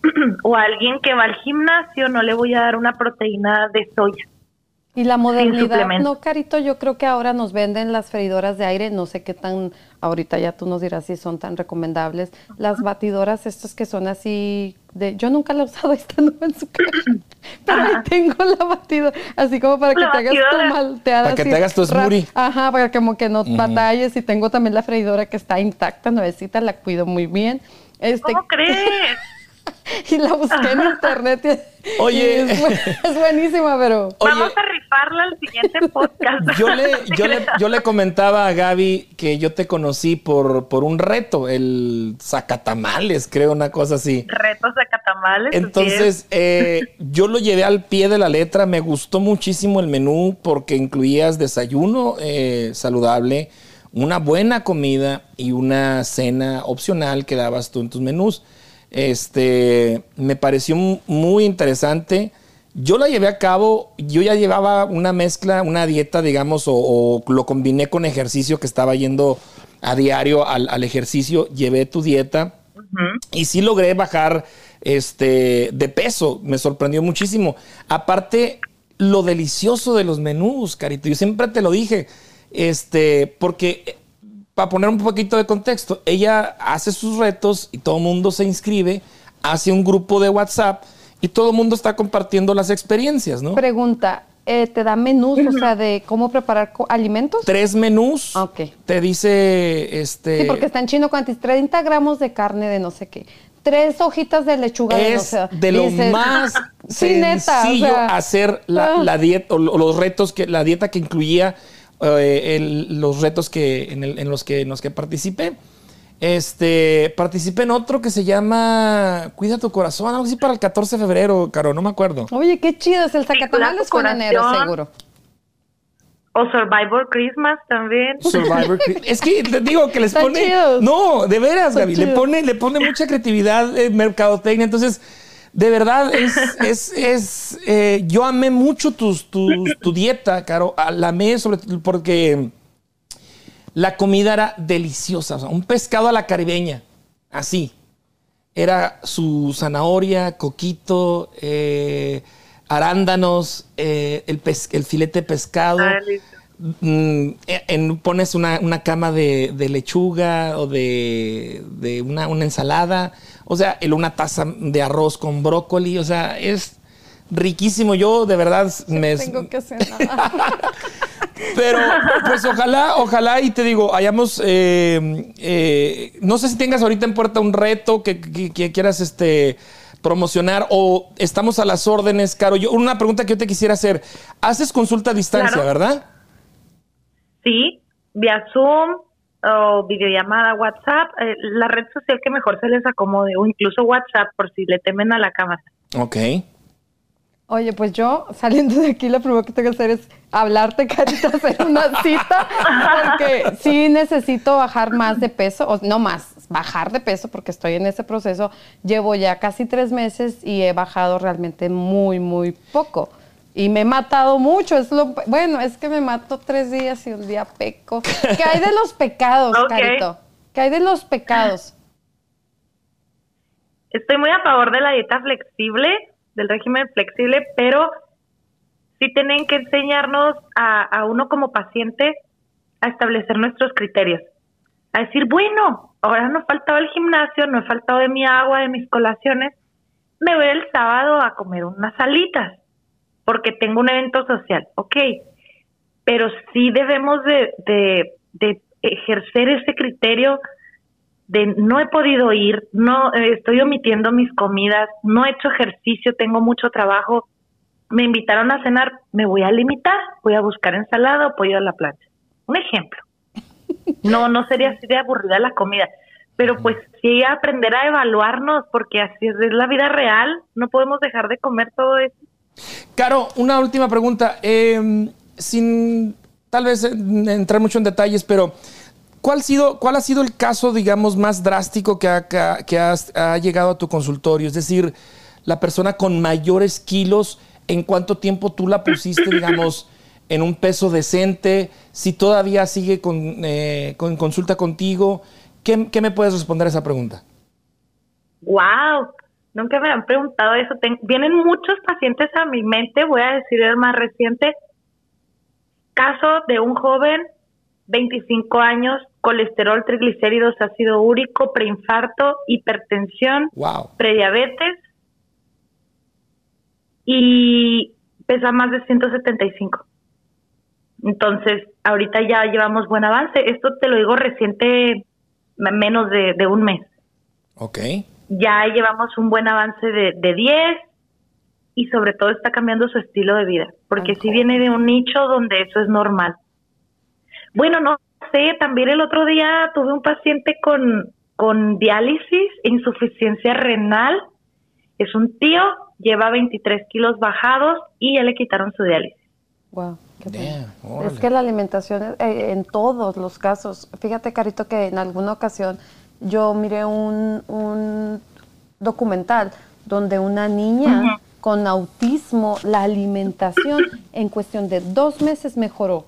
o a alguien que va al gimnasio no le voy a dar una proteína de soya. Y la modernidad, no, Carito, yo creo que ahora nos venden las freidoras de aire, no sé qué tan, ahorita ya tú nos dirás si son tan recomendables. Las batidoras, estas que son así, de, yo nunca la he usado, esta no en su casa, pero ahí tengo la batidora, así como para que La te hagas tu malteada. Para que así te hagas tu smoothie. Ajá, para que como que no batalles y tengo también la freidora que está intacta, nuevecita, la cuido muy bien. Este, ¿Cómo crees? y la busqué en internet. y- Oye. y es, es buenísima, pero... Oye. Vamos a rifarla al siguiente podcast. Yo le, yo, le, yo le comentaba a Gaby que yo te conocí por, por un reto, el sacatamales, creo, una cosa así. Retos de catamales. así es. Entonces, eh, yo lo llevé al pie de la letra. Me gustó muchísimo el menú porque incluías desayuno eh, saludable, una buena comida y una cena opcional que dabas tú en tus menús. Este, me pareció mu- muy interesante. Yo la llevé a cabo, yo ya llevaba una mezcla, una dieta, digamos, o, o lo combiné con ejercicio que estaba yendo a diario al, al ejercicio. Llevé tu dieta y sí logré bajar este, de peso. Me sorprendió muchísimo. Aparte, lo delicioso de los menús, Carito. Yo siempre te lo dije. Este, porque para poner un poquito de contexto, ella hace sus retos y todo el mundo se inscribe, hace un grupo de WhatsApp y todo el mundo está compartiendo las experiencias, ¿no? Pregunta, eh, ¿te da menús, o sea, de cómo preparar alimentos? Tres menús. Ok. Te dice, este. Sí, porque está en chino cuántos, 30 gramos de carne de no sé qué, tres hojitas de lechuga de no es sé. de lo Dices, más sí, neta, o sencillo sea, hacer la, ah. la dieta o lo- los retos que la dieta que incluía eh, el- los retos que en, el- en los que en los que participé. Este, participé en otro que se llama Cuida tu corazón, algo así para el 14 de febrero, Caro, no me acuerdo. Oye, qué chido, es el fue en enero, seguro. O Survivor Christmas también. Survivor. Es que te digo que les Están pone. chidos. No, de veras, Gaby. Le pone, le pone mucha creatividad, eh, mercadotecnia. Entonces, de verdad, es, es, es eh, yo amé mucho tus, tus- tu dieta, Caro. Ah, La amé sobre todo porque la comida era deliciosa. O sea, un pescado a la caribeña. Así. Era su zanahoria, coquito, eh, arándanos, eh, el, el filete de pescado. Ah. Mm, en- pones una, una cama de, de lechuga o de, de una, una ensalada, o sea, el- una taza de arroz con brócoli, o sea, es riquísimo. Yo de verdad me... Tengo que cenar. Pero pues ojalá, ojalá y te digo, hayamos, eh, eh, no sé si tengas ahorita en puerta un reto que, que- que quieras este, promocionar o estamos a las órdenes, Caro. Yo, una pregunta que yo te quisiera hacer, haces consulta a distancia, Claro. ¿verdad? Sí, vía Zoom o videollamada, WhatsApp, eh, la red social que mejor se les acomode, o incluso WhatsApp por si le temen a la cámara. Ok. Oye, pues yo saliendo de aquí lo primero que tengo que hacer es hablarte, Carita, hacer una cita, porque sí necesito bajar más de peso, o no más, bajar de peso, porque estoy en ese proceso, llevo ya casi tres meses y he bajado realmente muy, muy poco. Y me he matado mucho. Es lo, bueno, es que me mato tres días y un día peco. ¿Qué hay de los pecados, Carito? ¿Qué hay de los pecados? Estoy muy a favor de la dieta flexible, del régimen flexible, pero sí tienen que enseñarnos a, a uno como paciente a establecer nuestros criterios. A decir, bueno, ahora no faltaba el gimnasio, no he faltado de mi agua, de mis colaciones, me voy el sábado a comer unas salitas porque tengo un evento social, ok, pero sí debemos de, de, ejercer ese criterio de no he podido ir, no eh, estoy omitiendo mis comidas, no he hecho ejercicio, tengo mucho trabajo, me invitaron a cenar, me voy a limitar, voy a buscar ensalada o pollo a la plancha. Un ejemplo. No, no sería así de aburrida la comida, pero pues sí aprender a evaluarnos porque así es, es la vida real, no podemos dejar de comer todo eso Caro, una última pregunta. Em, sin tal vez entrar mucho en detalles, pero ¿cuál, sido, ¿cuál ha sido el caso, digamos, más drástico que, ha, que ha llegado a tu consultorio? Es decir, la persona con mayores kilos, ¿en cuánto tiempo tú la pusiste, digamos, en un peso decente? Si todavía sigue con, eh, con consulta contigo, ¿qué, ¿qué, me puedes responder a esa pregunta? ¡Wow! Nunca me han preguntado eso. vienen muchos pacientes a mi mente, voy a decir el más reciente. Caso de un joven, 25 años, colesterol, triglicéridos, ácido úrico, preinfarto, hipertensión, prediabetes y pesa más de 175. Entonces, ahorita ya llevamos buen avance. Esto te lo digo reciente, menos de, de un mes. Ok ya llevamos un buen avance de, de 10 y sobre todo está cambiando su estilo de vida, porque si viene de un nicho donde eso es normal. Bueno, no sé, también el otro día tuve un paciente con, con diálisis, insuficiencia renal, es un tío, lleva 23 kilos bajados y ya le quitaron su diálisis. Wow. es que la alimentación eh, en todos los casos, fíjate Carito que en alguna ocasión yo miré un, documental donde una niña con autismo, la alimentación en cuestión de dos meses mejoró.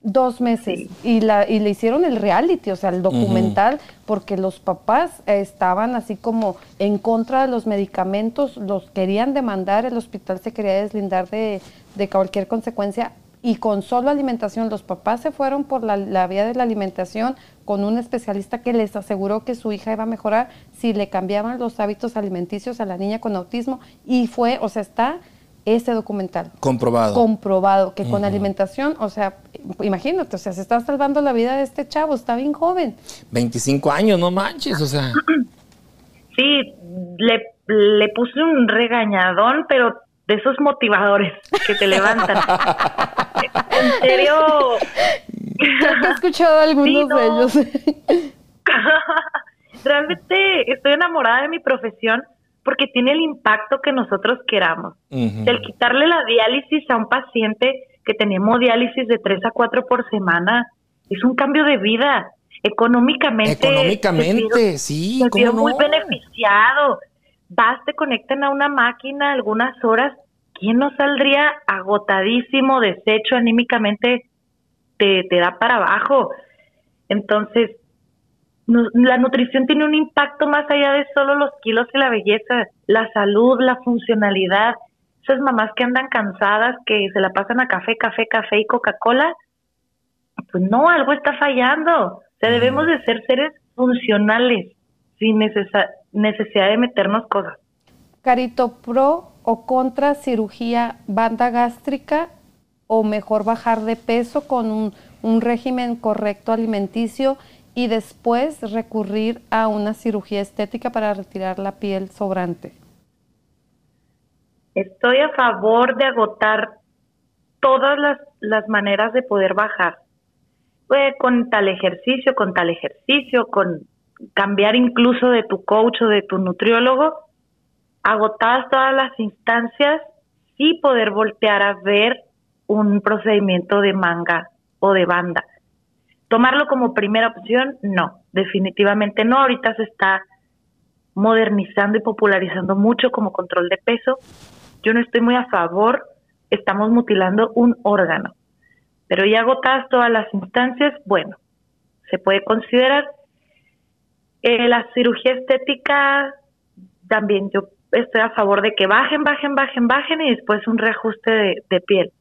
Dos meses. Y, la, y le hicieron el reality, o sea, el documental, porque los papás estaban así como en contra de los medicamentos, los querían demandar, el hospital se quería deslindar de, de cualquier consecuencia y con solo alimentación, los papás se fueron por la, vía de la alimentación con un especialista que les aseguró que su hija iba a mejorar si le cambiaban los hábitos alimenticios a la niña con autismo y fue, o sea, está ese documental. Comprobado. Comprobado, que con alimentación, o sea, imagínate, o sea, se está salvando la vida de este chavo, está bien joven. 25 años, no manches, o sea. Sí, le, le puse un regañadón, pero de esos motivadores que te levantan. en serio. he escuchado algunos de ellos. Realmente estoy enamorada de mi profesión porque tiene el impacto que nosotros queramos. El quitarle la diálisis a un paciente que tenemos diálisis de tres a cuatro por semana es un cambio de vida. Económicamente. Económicamente, sí. Se muy beneficiado vas, te conectan a una máquina algunas horas, ¿quién no saldría agotadísimo, deshecho anímicamente? Te, te da para abajo. Entonces, la nutrición tiene un impacto más allá de solo los kilos y la belleza, la salud, la funcionalidad. Esas mamás que andan cansadas, que se la pasan a café, café, café y Coca-Cola, pues no, algo está fallando. O sea, debemos de ser seres funcionales, sin necesidad necesidad de meternos cosas. Carito, pro o contra cirugía banda gástrica o mejor bajar de peso con un, un régimen correcto alimenticio y después recurrir a una cirugía estética para retirar la piel sobrante. Estoy a favor de agotar todas las, las maneras de poder bajar. Pues con tal ejercicio, con tal ejercicio, con cambiar incluso de tu coach o de tu nutriólogo, agotadas todas las instancias, y poder voltear a ver un procedimiento de manga o de banda. Tomarlo como primera opción, no. definitivamente no. Ahorita se está modernizando y popularizando mucho como control de peso. Yo no estoy muy a favor, estamos mutilando un órgano. Pero ya agotadas todas las instancias, bueno, se puede considerar. Eh, la cirugía estética, también yo estoy a favor de que bajen, bajen, bajen, bajen y después un reajuste de, de piel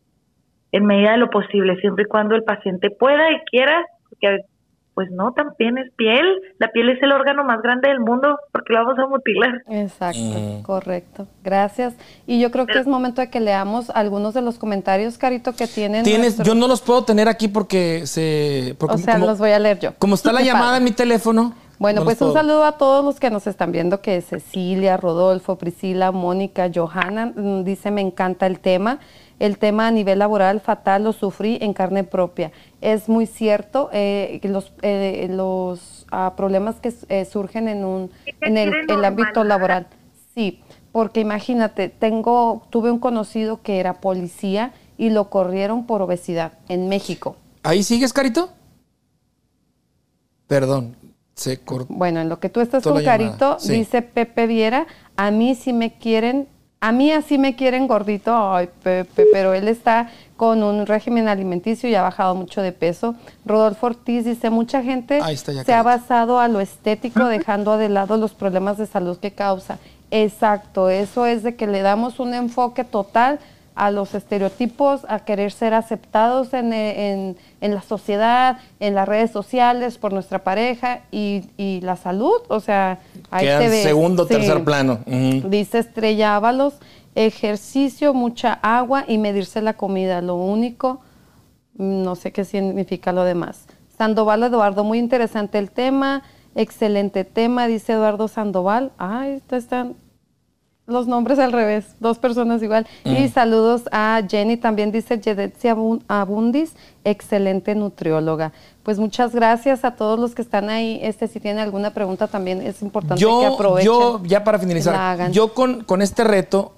en medida de lo posible, siempre y cuando el paciente pueda y quiera, porque pues no, también es piel. La piel es el órgano más grande del mundo porque lo vamos a mutilar. Exacto, mm. correcto. Gracias. Y yo creo que es momento de que leamos algunos de los comentarios, Carito, que tienen. Tienes, yo no los puedo tener aquí porque se. o sea, los voy a leer yo. Como está la llamada en mi teléfono. Bueno, pues un saludo a todos los que nos están viendo, que es Cecilia, Rodolfo, Priscila, Mónica, Johanna, mm, dice me encanta el tema el tema a nivel laboral fatal lo sufrí en carne propia. Es muy cierto eh, los, eh, los ah, problemas que eh, surgen en, un, en el, ámbito laboral. Sí, porque imagínate, tengo, tuve un conocido que era policía y lo corrieron por obesidad en México. ¿Ahí sigues, Carito? Perdón, se cortó. Bueno, en lo que tú estás con Carito, dice Pepe Viera, a mí si me quieren a mí así me quieren gordito, ay, Pepe, pero él está con un régimen alimenticio y ha bajado mucho de peso. Rodolfo Ortiz dice, mucha gente se ha basado a lo estético dejando de lado los problemas de salud que causa. Exacto, eso es de que le damos un enfoque total a los estereotipos, a querer ser aceptados en, en, en, la sociedad, en las redes sociales, por nuestra pareja y, y la salud. O sea, ahí te ves. segundo, tercer plano. Dice Estrella Ábalos, ejercicio, mucha agua y medirse la comida. Lo único, no sé qué significa lo demás. Sandoval Eduardo, muy interesante el tema. Excelente tema, dice Eduardo Sandoval. Ay, están los nombres al revés, dos personas igual. Y mm. saludos a Jenny, también dice Jedetsia Abundis, excelente nutrióloga. Pues muchas gracias a todos los que están ahí. Este, si tienen alguna pregunta también es importante que aprovechen. Yo, ya para finalizar, yo con, con este reto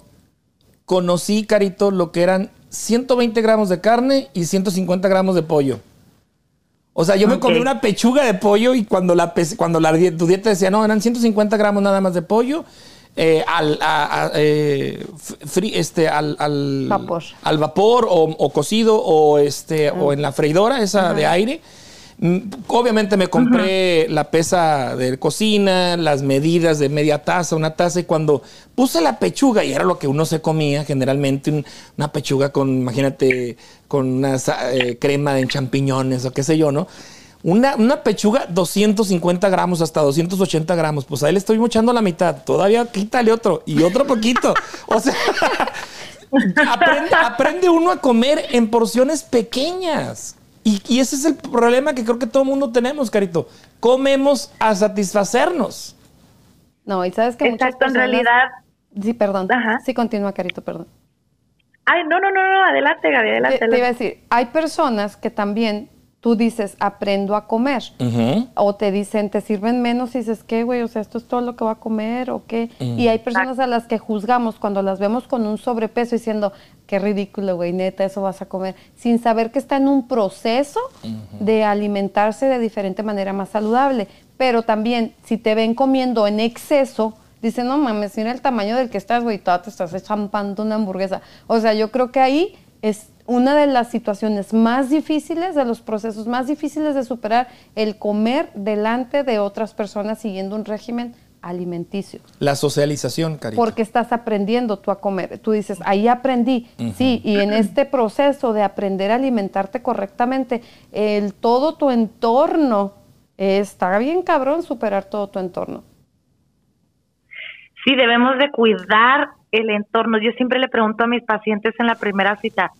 conocí, Carito, lo que eran 120 gramos de carne y 150 gramos de pollo. O sea, yo me comí una pechuga de pollo y cuando la cuando la tu dieta decía, no, eran 150 gramos nada más de pollo eh, al, eh, este, al, al, vapor, al vapor o, cocido o, este, o en la freidora, esa de aire. Mm, obviamente me compré la pesa de cocina, las medidas de media taza, una taza, y cuando puse la pechuga, y era lo que uno se comía generalmente, una pechuga con, imagínate, con una eh, crema de champiñones o qué sé yo, ¿no? Una, pechuga, 250 gramos hasta 280 gramos. Pues ahí le estoy mochando la mitad. Todavía quítale otro y otro poquito. O sea, aprende, uno a comer en porciones pequeñas. Y, ese es el problema que creo que todo el mundo tenemos, Carito. Comemos a satisfacernos. No, y sabes que Exacto, en realidad. Sí, perdón. Sí, continúa, Carito, perdón. Ay, no, no, no, no, adelante, Gaby, adelante. te iba a decir, hay personas que también tú dices, aprendo a comer. O te dicen, te sirven menos y dices, ¿qué, güey? O sea, ¿esto es todo lo que va a comer o qué? Y hay personas a las que juzgamos cuando las vemos con un sobrepeso diciendo, qué ridículo, güey, neta, eso vas a comer, sin saber que está en un proceso de alimentarse de diferente manera más saludable. Pero también, si te ven comiendo en exceso, dicen, no mames, mira el tamaño del que estás, güey, te estás echampando una hamburguesa. O sea, yo creo que ahí es una de las situaciones más difíciles, de los procesos más difíciles de superar, el comer delante de otras personas siguiendo un régimen alimenticio. La socialización, cariño. Porque estás aprendiendo tú a comer. Tú dices, ahí aprendí. Sí, y en este proceso de aprender a alimentarte correctamente, el todo tu entorno está bien cabrón superar todo tu entorno. Sí, debemos de cuidar el entorno. Yo siempre le pregunto a mis pacientes en la primera cita,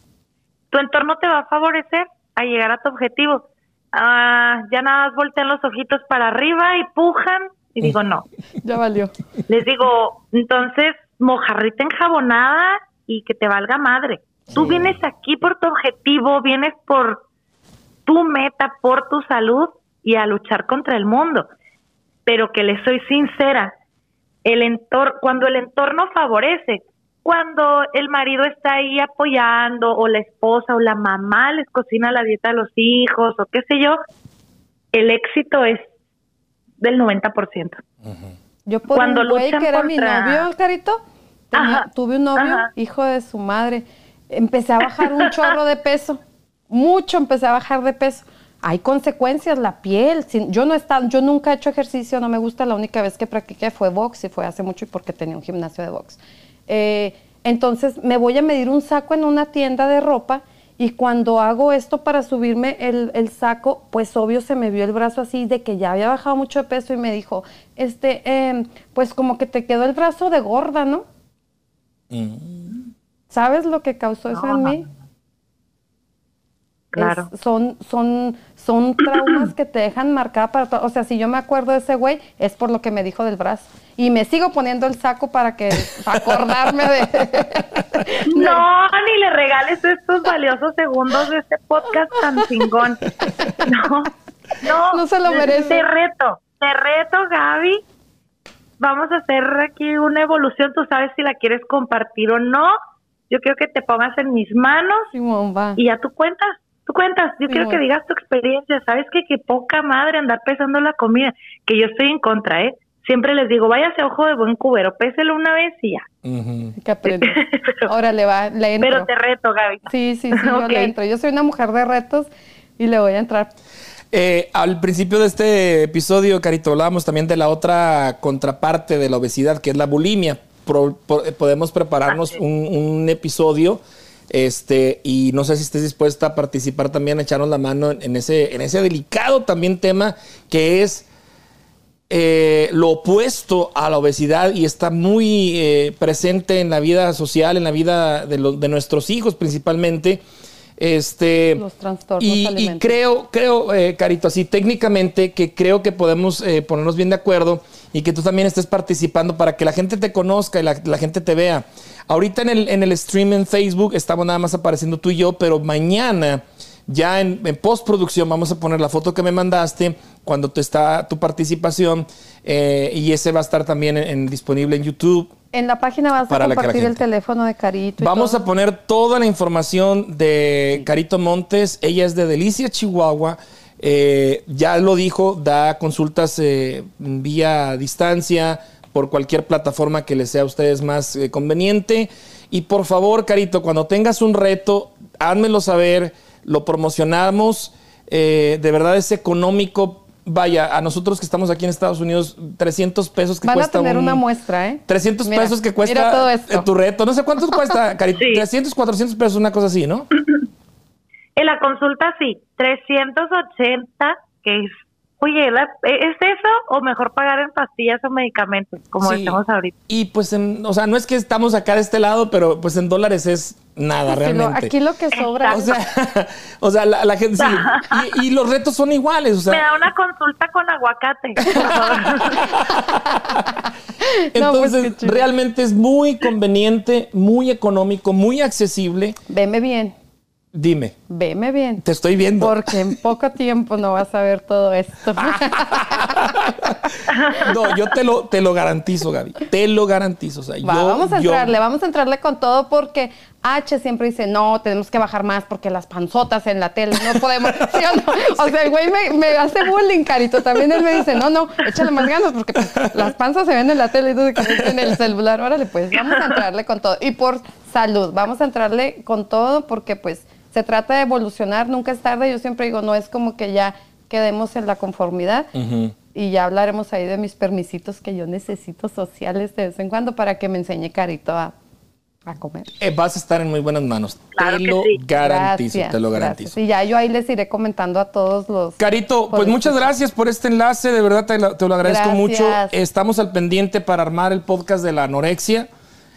tu entorno te va a favorecer a llegar a tu objetivo. Ah, ya nada más voltean los ojitos para arriba y pujan y digo no. ya valió. Les digo, entonces, mojarrita enjabonada y que te valga madre. Tú vienes aquí por tu objetivo, vienes por tu meta, por tu salud y a luchar contra el mundo. Pero que le soy sincera, el entorno, cuando el entorno favorece, cuando el marido está ahí apoyando o la esposa o la mamá les cocina la dieta de los hijos o qué sé yo, el éxito es del 90%. Yo por Cuando un güey que era mi novio, Carito, tenía- Ajá, tuve un novio, ajá. hijo de su madre. Empecé a bajar un chorro de peso. Mucho empecé a bajar de peso. Hay consecuencias, la piel. sin- yo no yo nunca he hecho ejercicio, no me gusta. La única vez que practiqué fue box y fue hace mucho y porque tenía un gimnasio de box. Eh, entonces me voy a medir un saco en una tienda de ropa y cuando hago esto para subirme el, el saco, pues obvio se me vio el brazo así de que ya había bajado mucho de peso y me dijo, este, em, pues como que te quedó el brazo de gorda, ¿no? ¿Sabes lo que causó eso en mí? Claro. Es- son, son, son traumas que te dejan marcada para todo. O sea, si yo me acuerdo de ese güey, es por lo que me dijo del brazo. Y me sigo poniendo el saco para que para acordarme de. No, ni le regales estos valiosos segundos de este podcast tan chingón. No, no. No se lo merece. Te reto, te reto, Gaby. Vamos a hacer aquí una evolución. Tú sabes si la quieres compartir o no. Yo quiero que te pongas en mis manos Simón, va. y ya tú cuentas. Tú cuentas. Yo Sí, quiero que digas tu experiencia. Sabes que qué poca madre andar pesando la comida. Que yo estoy en contra, ¿eh? Siempre les digo, váyase a ojo de buen cubero, péselo una vez y ya. Ujú. Que aprende. Órale, va, le entro. Pero te reto, Gaby. Sí, sí, sí, yo Ok. le entro. Yo soy una mujer de retos y le voy a entrar. Eh, al principio de este episodio, Carito, hablábamos también de la otra contraparte de la obesidad, que es la bulimia. Pro- po- eh, podemos prepararnos un, un episodio, este, y no sé si estés dispuesta a participar también, a echarnos la mano en, ese, en ese delicado también tema que es eh, lo opuesto a la obesidad y está muy eh, presente en la vida social, en la vida de nuestros hijos principalmente. Este, Los trastornos y, creo, creo, eh, Carito, así técnicamente que creo que podemos eh, ponernos bien de acuerdo y que tú también estés participando para que la gente te conozca y la, la gente te vea. Ahorita en el, en el stream en Facebook estamos nada más apareciendo tú y yo, pero mañana ya en, en postproducción vamos a poner la foto que me mandaste cuando te está tu participación eh, y ese va a estar también en- en- disponible en YouTube. En la página vas a compartir el teléfono de Carito. y Vamos todo. a poner toda la información de Carito Montes. Ella es de Delicia, Chihuahua. Eh, ya lo dijo, da consultas eh, vía distancia por cualquier plataforma que les sea a ustedes más eh, conveniente. Y por favor, Carito, cuando tengas un reto, házmelo saber, lo promocionamos. Eh, de verdad es económico. Vaya, a nosotros que estamos aquí en Estados Unidos, 300 pesos que Van a cuesta tener un- una muestra, ¿eh? 300 Mira, pesos que cuesta Mira todo esto. eh, tu reto. No sé cuánto cuesta, Cari. Sí. 300, 400 pesos, una cosa así, ¿no? En la consulta sí, 380, que es, oye, la- ¿es eso o mejor pagar en pastillas o medicamentos, como Sí. decimos ahorita? Y pues, en- o sea, no es que estamos acá de este lado, pero pues en dólares es nada Sí, lo- realmente. aquí lo que sobra. O sea, o sea la, la gente sí. Y, y los retos son iguales, o Me da una consulta con aguacate, por favor. No, pues, Entonces, realmente es muy conveniente, muy económico, muy accesible. Veme bien, Dime, veme bien. te estoy viendo. Porque en poco tiempo no vas a ver todo esto. No, yo te lo, te lo garantizo, Gaby. Te lo garantizo. O sea, Va, yo- vamos a yo- entrarle, vamos a entrarle con todo porque H siempre dice, no, tenemos que bajar más porque las panzotas en la tele no podemos. ¿Sí o no? O sea, el güey me, me hace bullying, carito. También él me dice, no, no, échale más ganas porque pues, las panzas se ven en la tele y tú en el celular. Órale, pues vamos a entrarle con todo. Y por salud, vamos a entrarle con todo porque pues se trata de evolucionar, nunca es tarde. Yo siempre digo, no es como que ya quedemos en la conformidad. Y ya hablaremos ahí de mis permisitos que yo necesito sociales de vez en cuando para que me enseñe Carito a, a comer. Eh, vas a estar en muy buenas manos. Claro te lo sí. garantizo, Gracias, te lo garantizo. Y ya yo ahí les iré comentando a todos los... Carito, pues muchas gracias por este enlace, de verdad te lo, te lo agradezco Gracias. mucho. Estamos al pendiente para armar el podcast de la anorexia.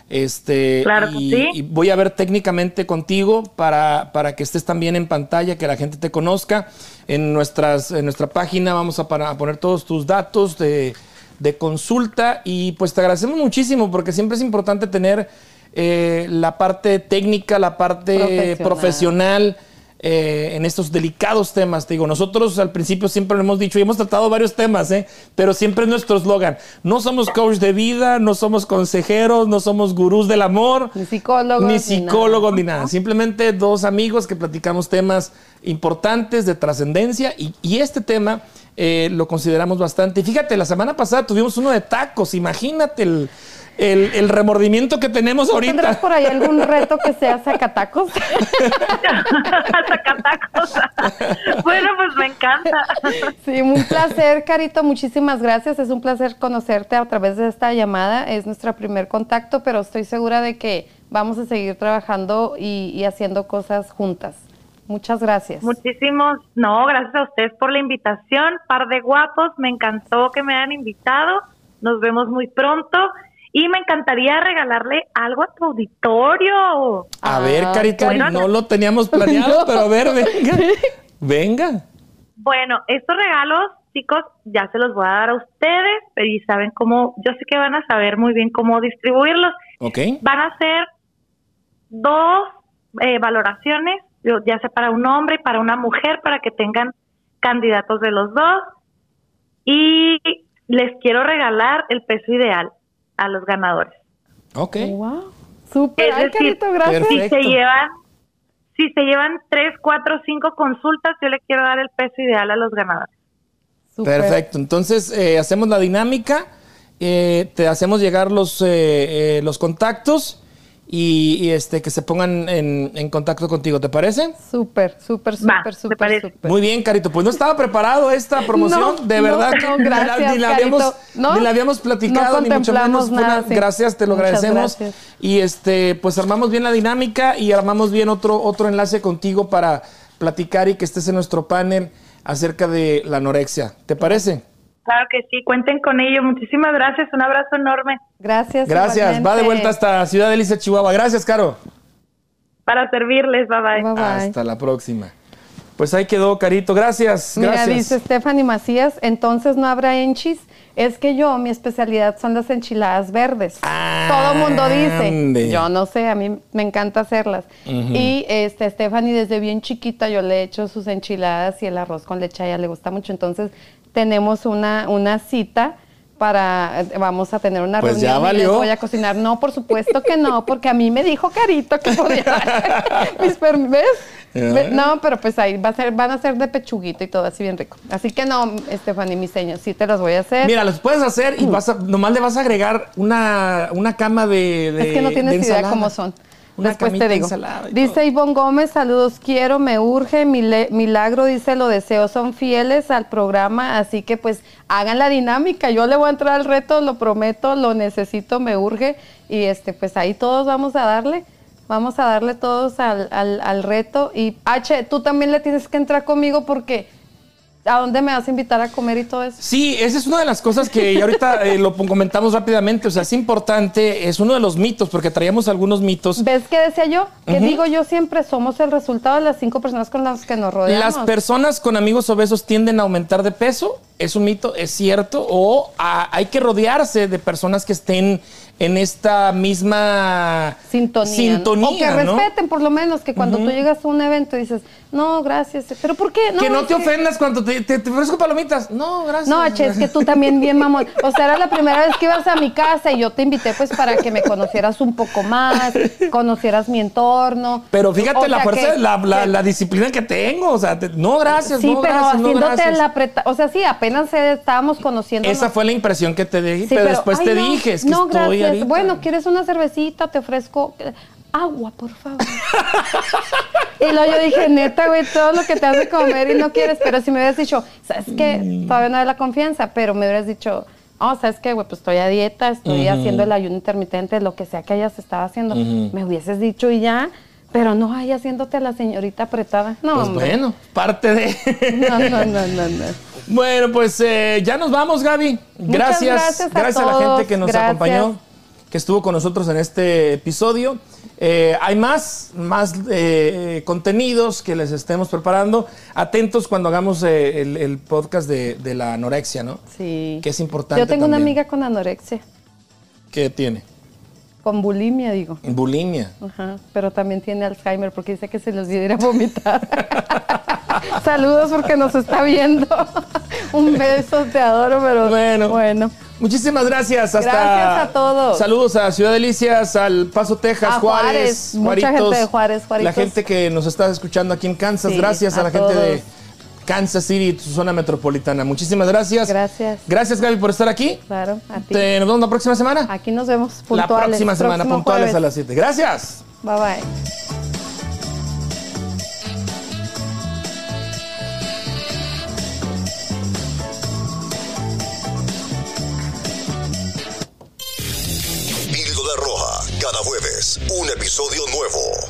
Este, Claro que y, sí. y voy a ver técnicamente contigo para, para que estés también en pantalla, que la gente te conozca. En, nuestras, en nuestra página vamos a, para- a poner todos tus datos de, de consulta y pues te agradecemos muchísimo porque siempre es importante tener eh, la parte técnica, la parte Profesional. profesional eh, en estos delicados temas. Te digo, nosotros al principio siempre lo hemos dicho y hemos tratado varios temas, ¿eh? pero siempre es nuestro eslogan. No somos coach de vida, no somos consejeros, no somos gurús del amor. Ni psicólogos, Ni ni psicólogos, nada. ni nada. Simplemente dos amigos que platicamos temas importantes de trascendencia y, y este tema eh, lo consideramos bastante. Y fíjate, la semana pasada tuvimos uno de tacos, imagínate el, el, el remordimiento que tenemos ¿Tendrás ahorita. por ahí algún reto que sea sacatacos? Sacatacos. bueno, pues me encanta. Sí, un placer, Carito. Muchísimas gracias. Es un placer conocerte a través de esta llamada. Es nuestro primer contacto, pero estoy segura de que vamos a seguir trabajando y, y haciendo cosas juntas. Muchas gracias. Muchísimos, no, gracias a ustedes por la invitación. Par de guapos, me encantó que me hayan invitado. Nos vemos muy pronto. Y me encantaría regalarle algo a tu auditorio. A ver, Ah, Carita, bueno. no lo teníamos planeado, No. pero a ver, venga. Venga. Bueno, estos regalos, chicos, ya se los voy a dar a ustedes, pero y saben cómo, yo sé que van a saber muy bien cómo distribuirlos. Ok. Van a ser dos eh, valoraciones, yo- ya sea para un hombre y para una mujer, para que tengan candidatos de los dos. Y les quiero regalar el peso ideal a los ganadores. Ok. Wow. Súper. Es Ay, decir, Carito, gracias. Si Perfecto. se llevan, si se llevan tres, cuatro, cinco consultas, yo le quiero dar el peso ideal a los ganadores. Perfecto. Entonces, eh, hacemos la dinámica, eh, te hacemos llegar los, eh, eh, los contactos y, y, este, que se pongan en, en contacto contigo, ¿te parece? Súper, súper, súper, súper, súper. Muy bien, Carito. Pues no estaba preparado esta promoción, No, de verdad. no, que ni la- gracias, ni, la habíamos, No, ni la habíamos platicado, no ni mucho menos. una- sí. Gracias, te lo Muchas agradecemos. gracias. Y este, pues armamos bien la dinámica y armamos bien otro, otro enlace contigo para platicar y que estés en nuestro panel acerca de la anorexia. ¿Te parece? Claro que sí, cuenten con ello. Muchísimas gracias, un abrazo enorme Gracias. Gracias. Va de vuelta hasta Ciudad Delicia, Chihuahua. Gracias, Caro. para servirles. Bye bye. Bye, bye. Hasta la próxima. Pues ahí quedó, Carito. Gracias. Mira, Gracias. dice Stephanie Macías, entonces no habrá enchis. Es que yo, mi especialidad son las enchiladas verdes. Todo mundo Ande. dice. Yo no sé, a mí me encanta hacerlas. Y este Stephanie, desde bien chiquita, yo le he hecho sus enchiladas y el arroz con leche a ella le gusta mucho. Entonces, tenemos una, una cita para, vamos a tener una Pues reunión ya y les valió. voy a cocinar. No, por supuesto que no, porque a mí me dijo Carito que podía. Mis per- ¿Ves? Ya. Ve- No, pero pues ahí va a ser, van a ser de pechuguito y todo así bien rico. Así que no, Estefany, mis señas, sí te las voy a hacer. Mira, los puedes hacer y vas a, nomás le vas a agregar una, una cama de, de es que no tienes idea cómo son. Una Después te digo. Dice. Ivonne Gómez, saludos, quiero, me urge, milagro, dice, lo deseo, son fieles al programa, así que pues hagan la dinámica, yo le voy a entrar al reto, lo prometo, lo necesito, me urge, y este, pues ahí todos vamos a darle, vamos a darle todos al, al- al reto, y H, tú también le tienes que entrar conmigo porque ¿a dónde me vas a invitar a comer y todo eso? Sí, esa es una de las cosas que ya ahorita eh, lo comentamos rápidamente. O sea, es importante, es uno de los mitos, porque traíamos algunos mitos. ¿Ves qué decía yo? Que digo yo siempre somos el resultado de las cinco personas con las que nos rodeamos. Las personas con amigos obesos tienden a aumentar de peso. Es un mito, es cierto. O hay que rodearse de personas que estén en esta misma sintonía. ¿no? sintonía, o que ¿no? respeten, por lo menos, que cuando tú llegas a un evento y dices, no, gracias. ¿Pero por qué? que no te ofendas cuando te, te, te ofrezco palomitas. No, gracias. No, H, es que tú también bien mamón. O sea, era la primera vez que ibas a mi casa y yo te invité pues para que me conocieras un poco más, conocieras mi entorno. Pero fíjate O la fuerza, que- la, la- disciplina que tengo. O sea, te- no, gracias. Sí, no, pero gracias, no, haciéndote gracias. la. O sea, sí, apenas estábamos conociendo. Esa fue la impresión que te di, Sí, pero, después ay, te no, dije, es que no, estoy gracias. ahorita. Bueno, ¿quieres una cervecita? Te ofrezco agua, por favor. y luego yo dije, neta, güey, todo lo que te hace comer y no quieres. Pero si me hubieras dicho, ¿sabes qué? Mm. Todavía no hay la confianza, pero me hubieras dicho, oh, ¿sabes qué, güey? Pues estoy a dieta, estoy haciendo el ayuno intermitente, lo que sea que hayas estado haciendo. Me hubieses dicho y ya. Pero no ahí haciéndote a la señorita apretada. No, Pues hombre. bueno, parte de. No, no, no, no, no. Bueno, pues eh, ya nos vamos, Gaby. Muchas Gracias. gracias a a, la todos. gente que nos Gracias. acompañó, que estuvo con nosotros en este episodio. Eh, hay más, más eh, contenidos que les estemos preparando. Atentos cuando hagamos eh, el, el podcast de, de la anorexia, ¿no? Sí. Que es importante. Yo tengo una amiga con anorexia, ¿Qué tiene? Con bulimia, digo. Bulimia. Ajá, pero también tiene Alzheimer porque dice que se les olvida ir a vomitar. Saludos porque nos está viendo. Un beso, te adoro, pero Bueno. bueno. Muchísimas gracias. Hasta Gracias a todos. Saludos a Ciudad Delicias, al Paso, Texas, A Juárez, Juárez. Mucha gente de Juárez, La Juaritos. gente que nos está escuchando aquí en Kansas. Sí, gracias a, a la gente de. Kansas City, tu zona metropolitana. Muchísimas gracias. Gracias. Gracias, Gaby, por estar aquí. Claro, a ti. Te- nos vemos la próxima semana. Aquí nos vemos la puntuales. próxima semana, próximo puntuales jueves. a las 7. Gracias. Bye bye. Píldora Roja, cada jueves, un episodio nuevo.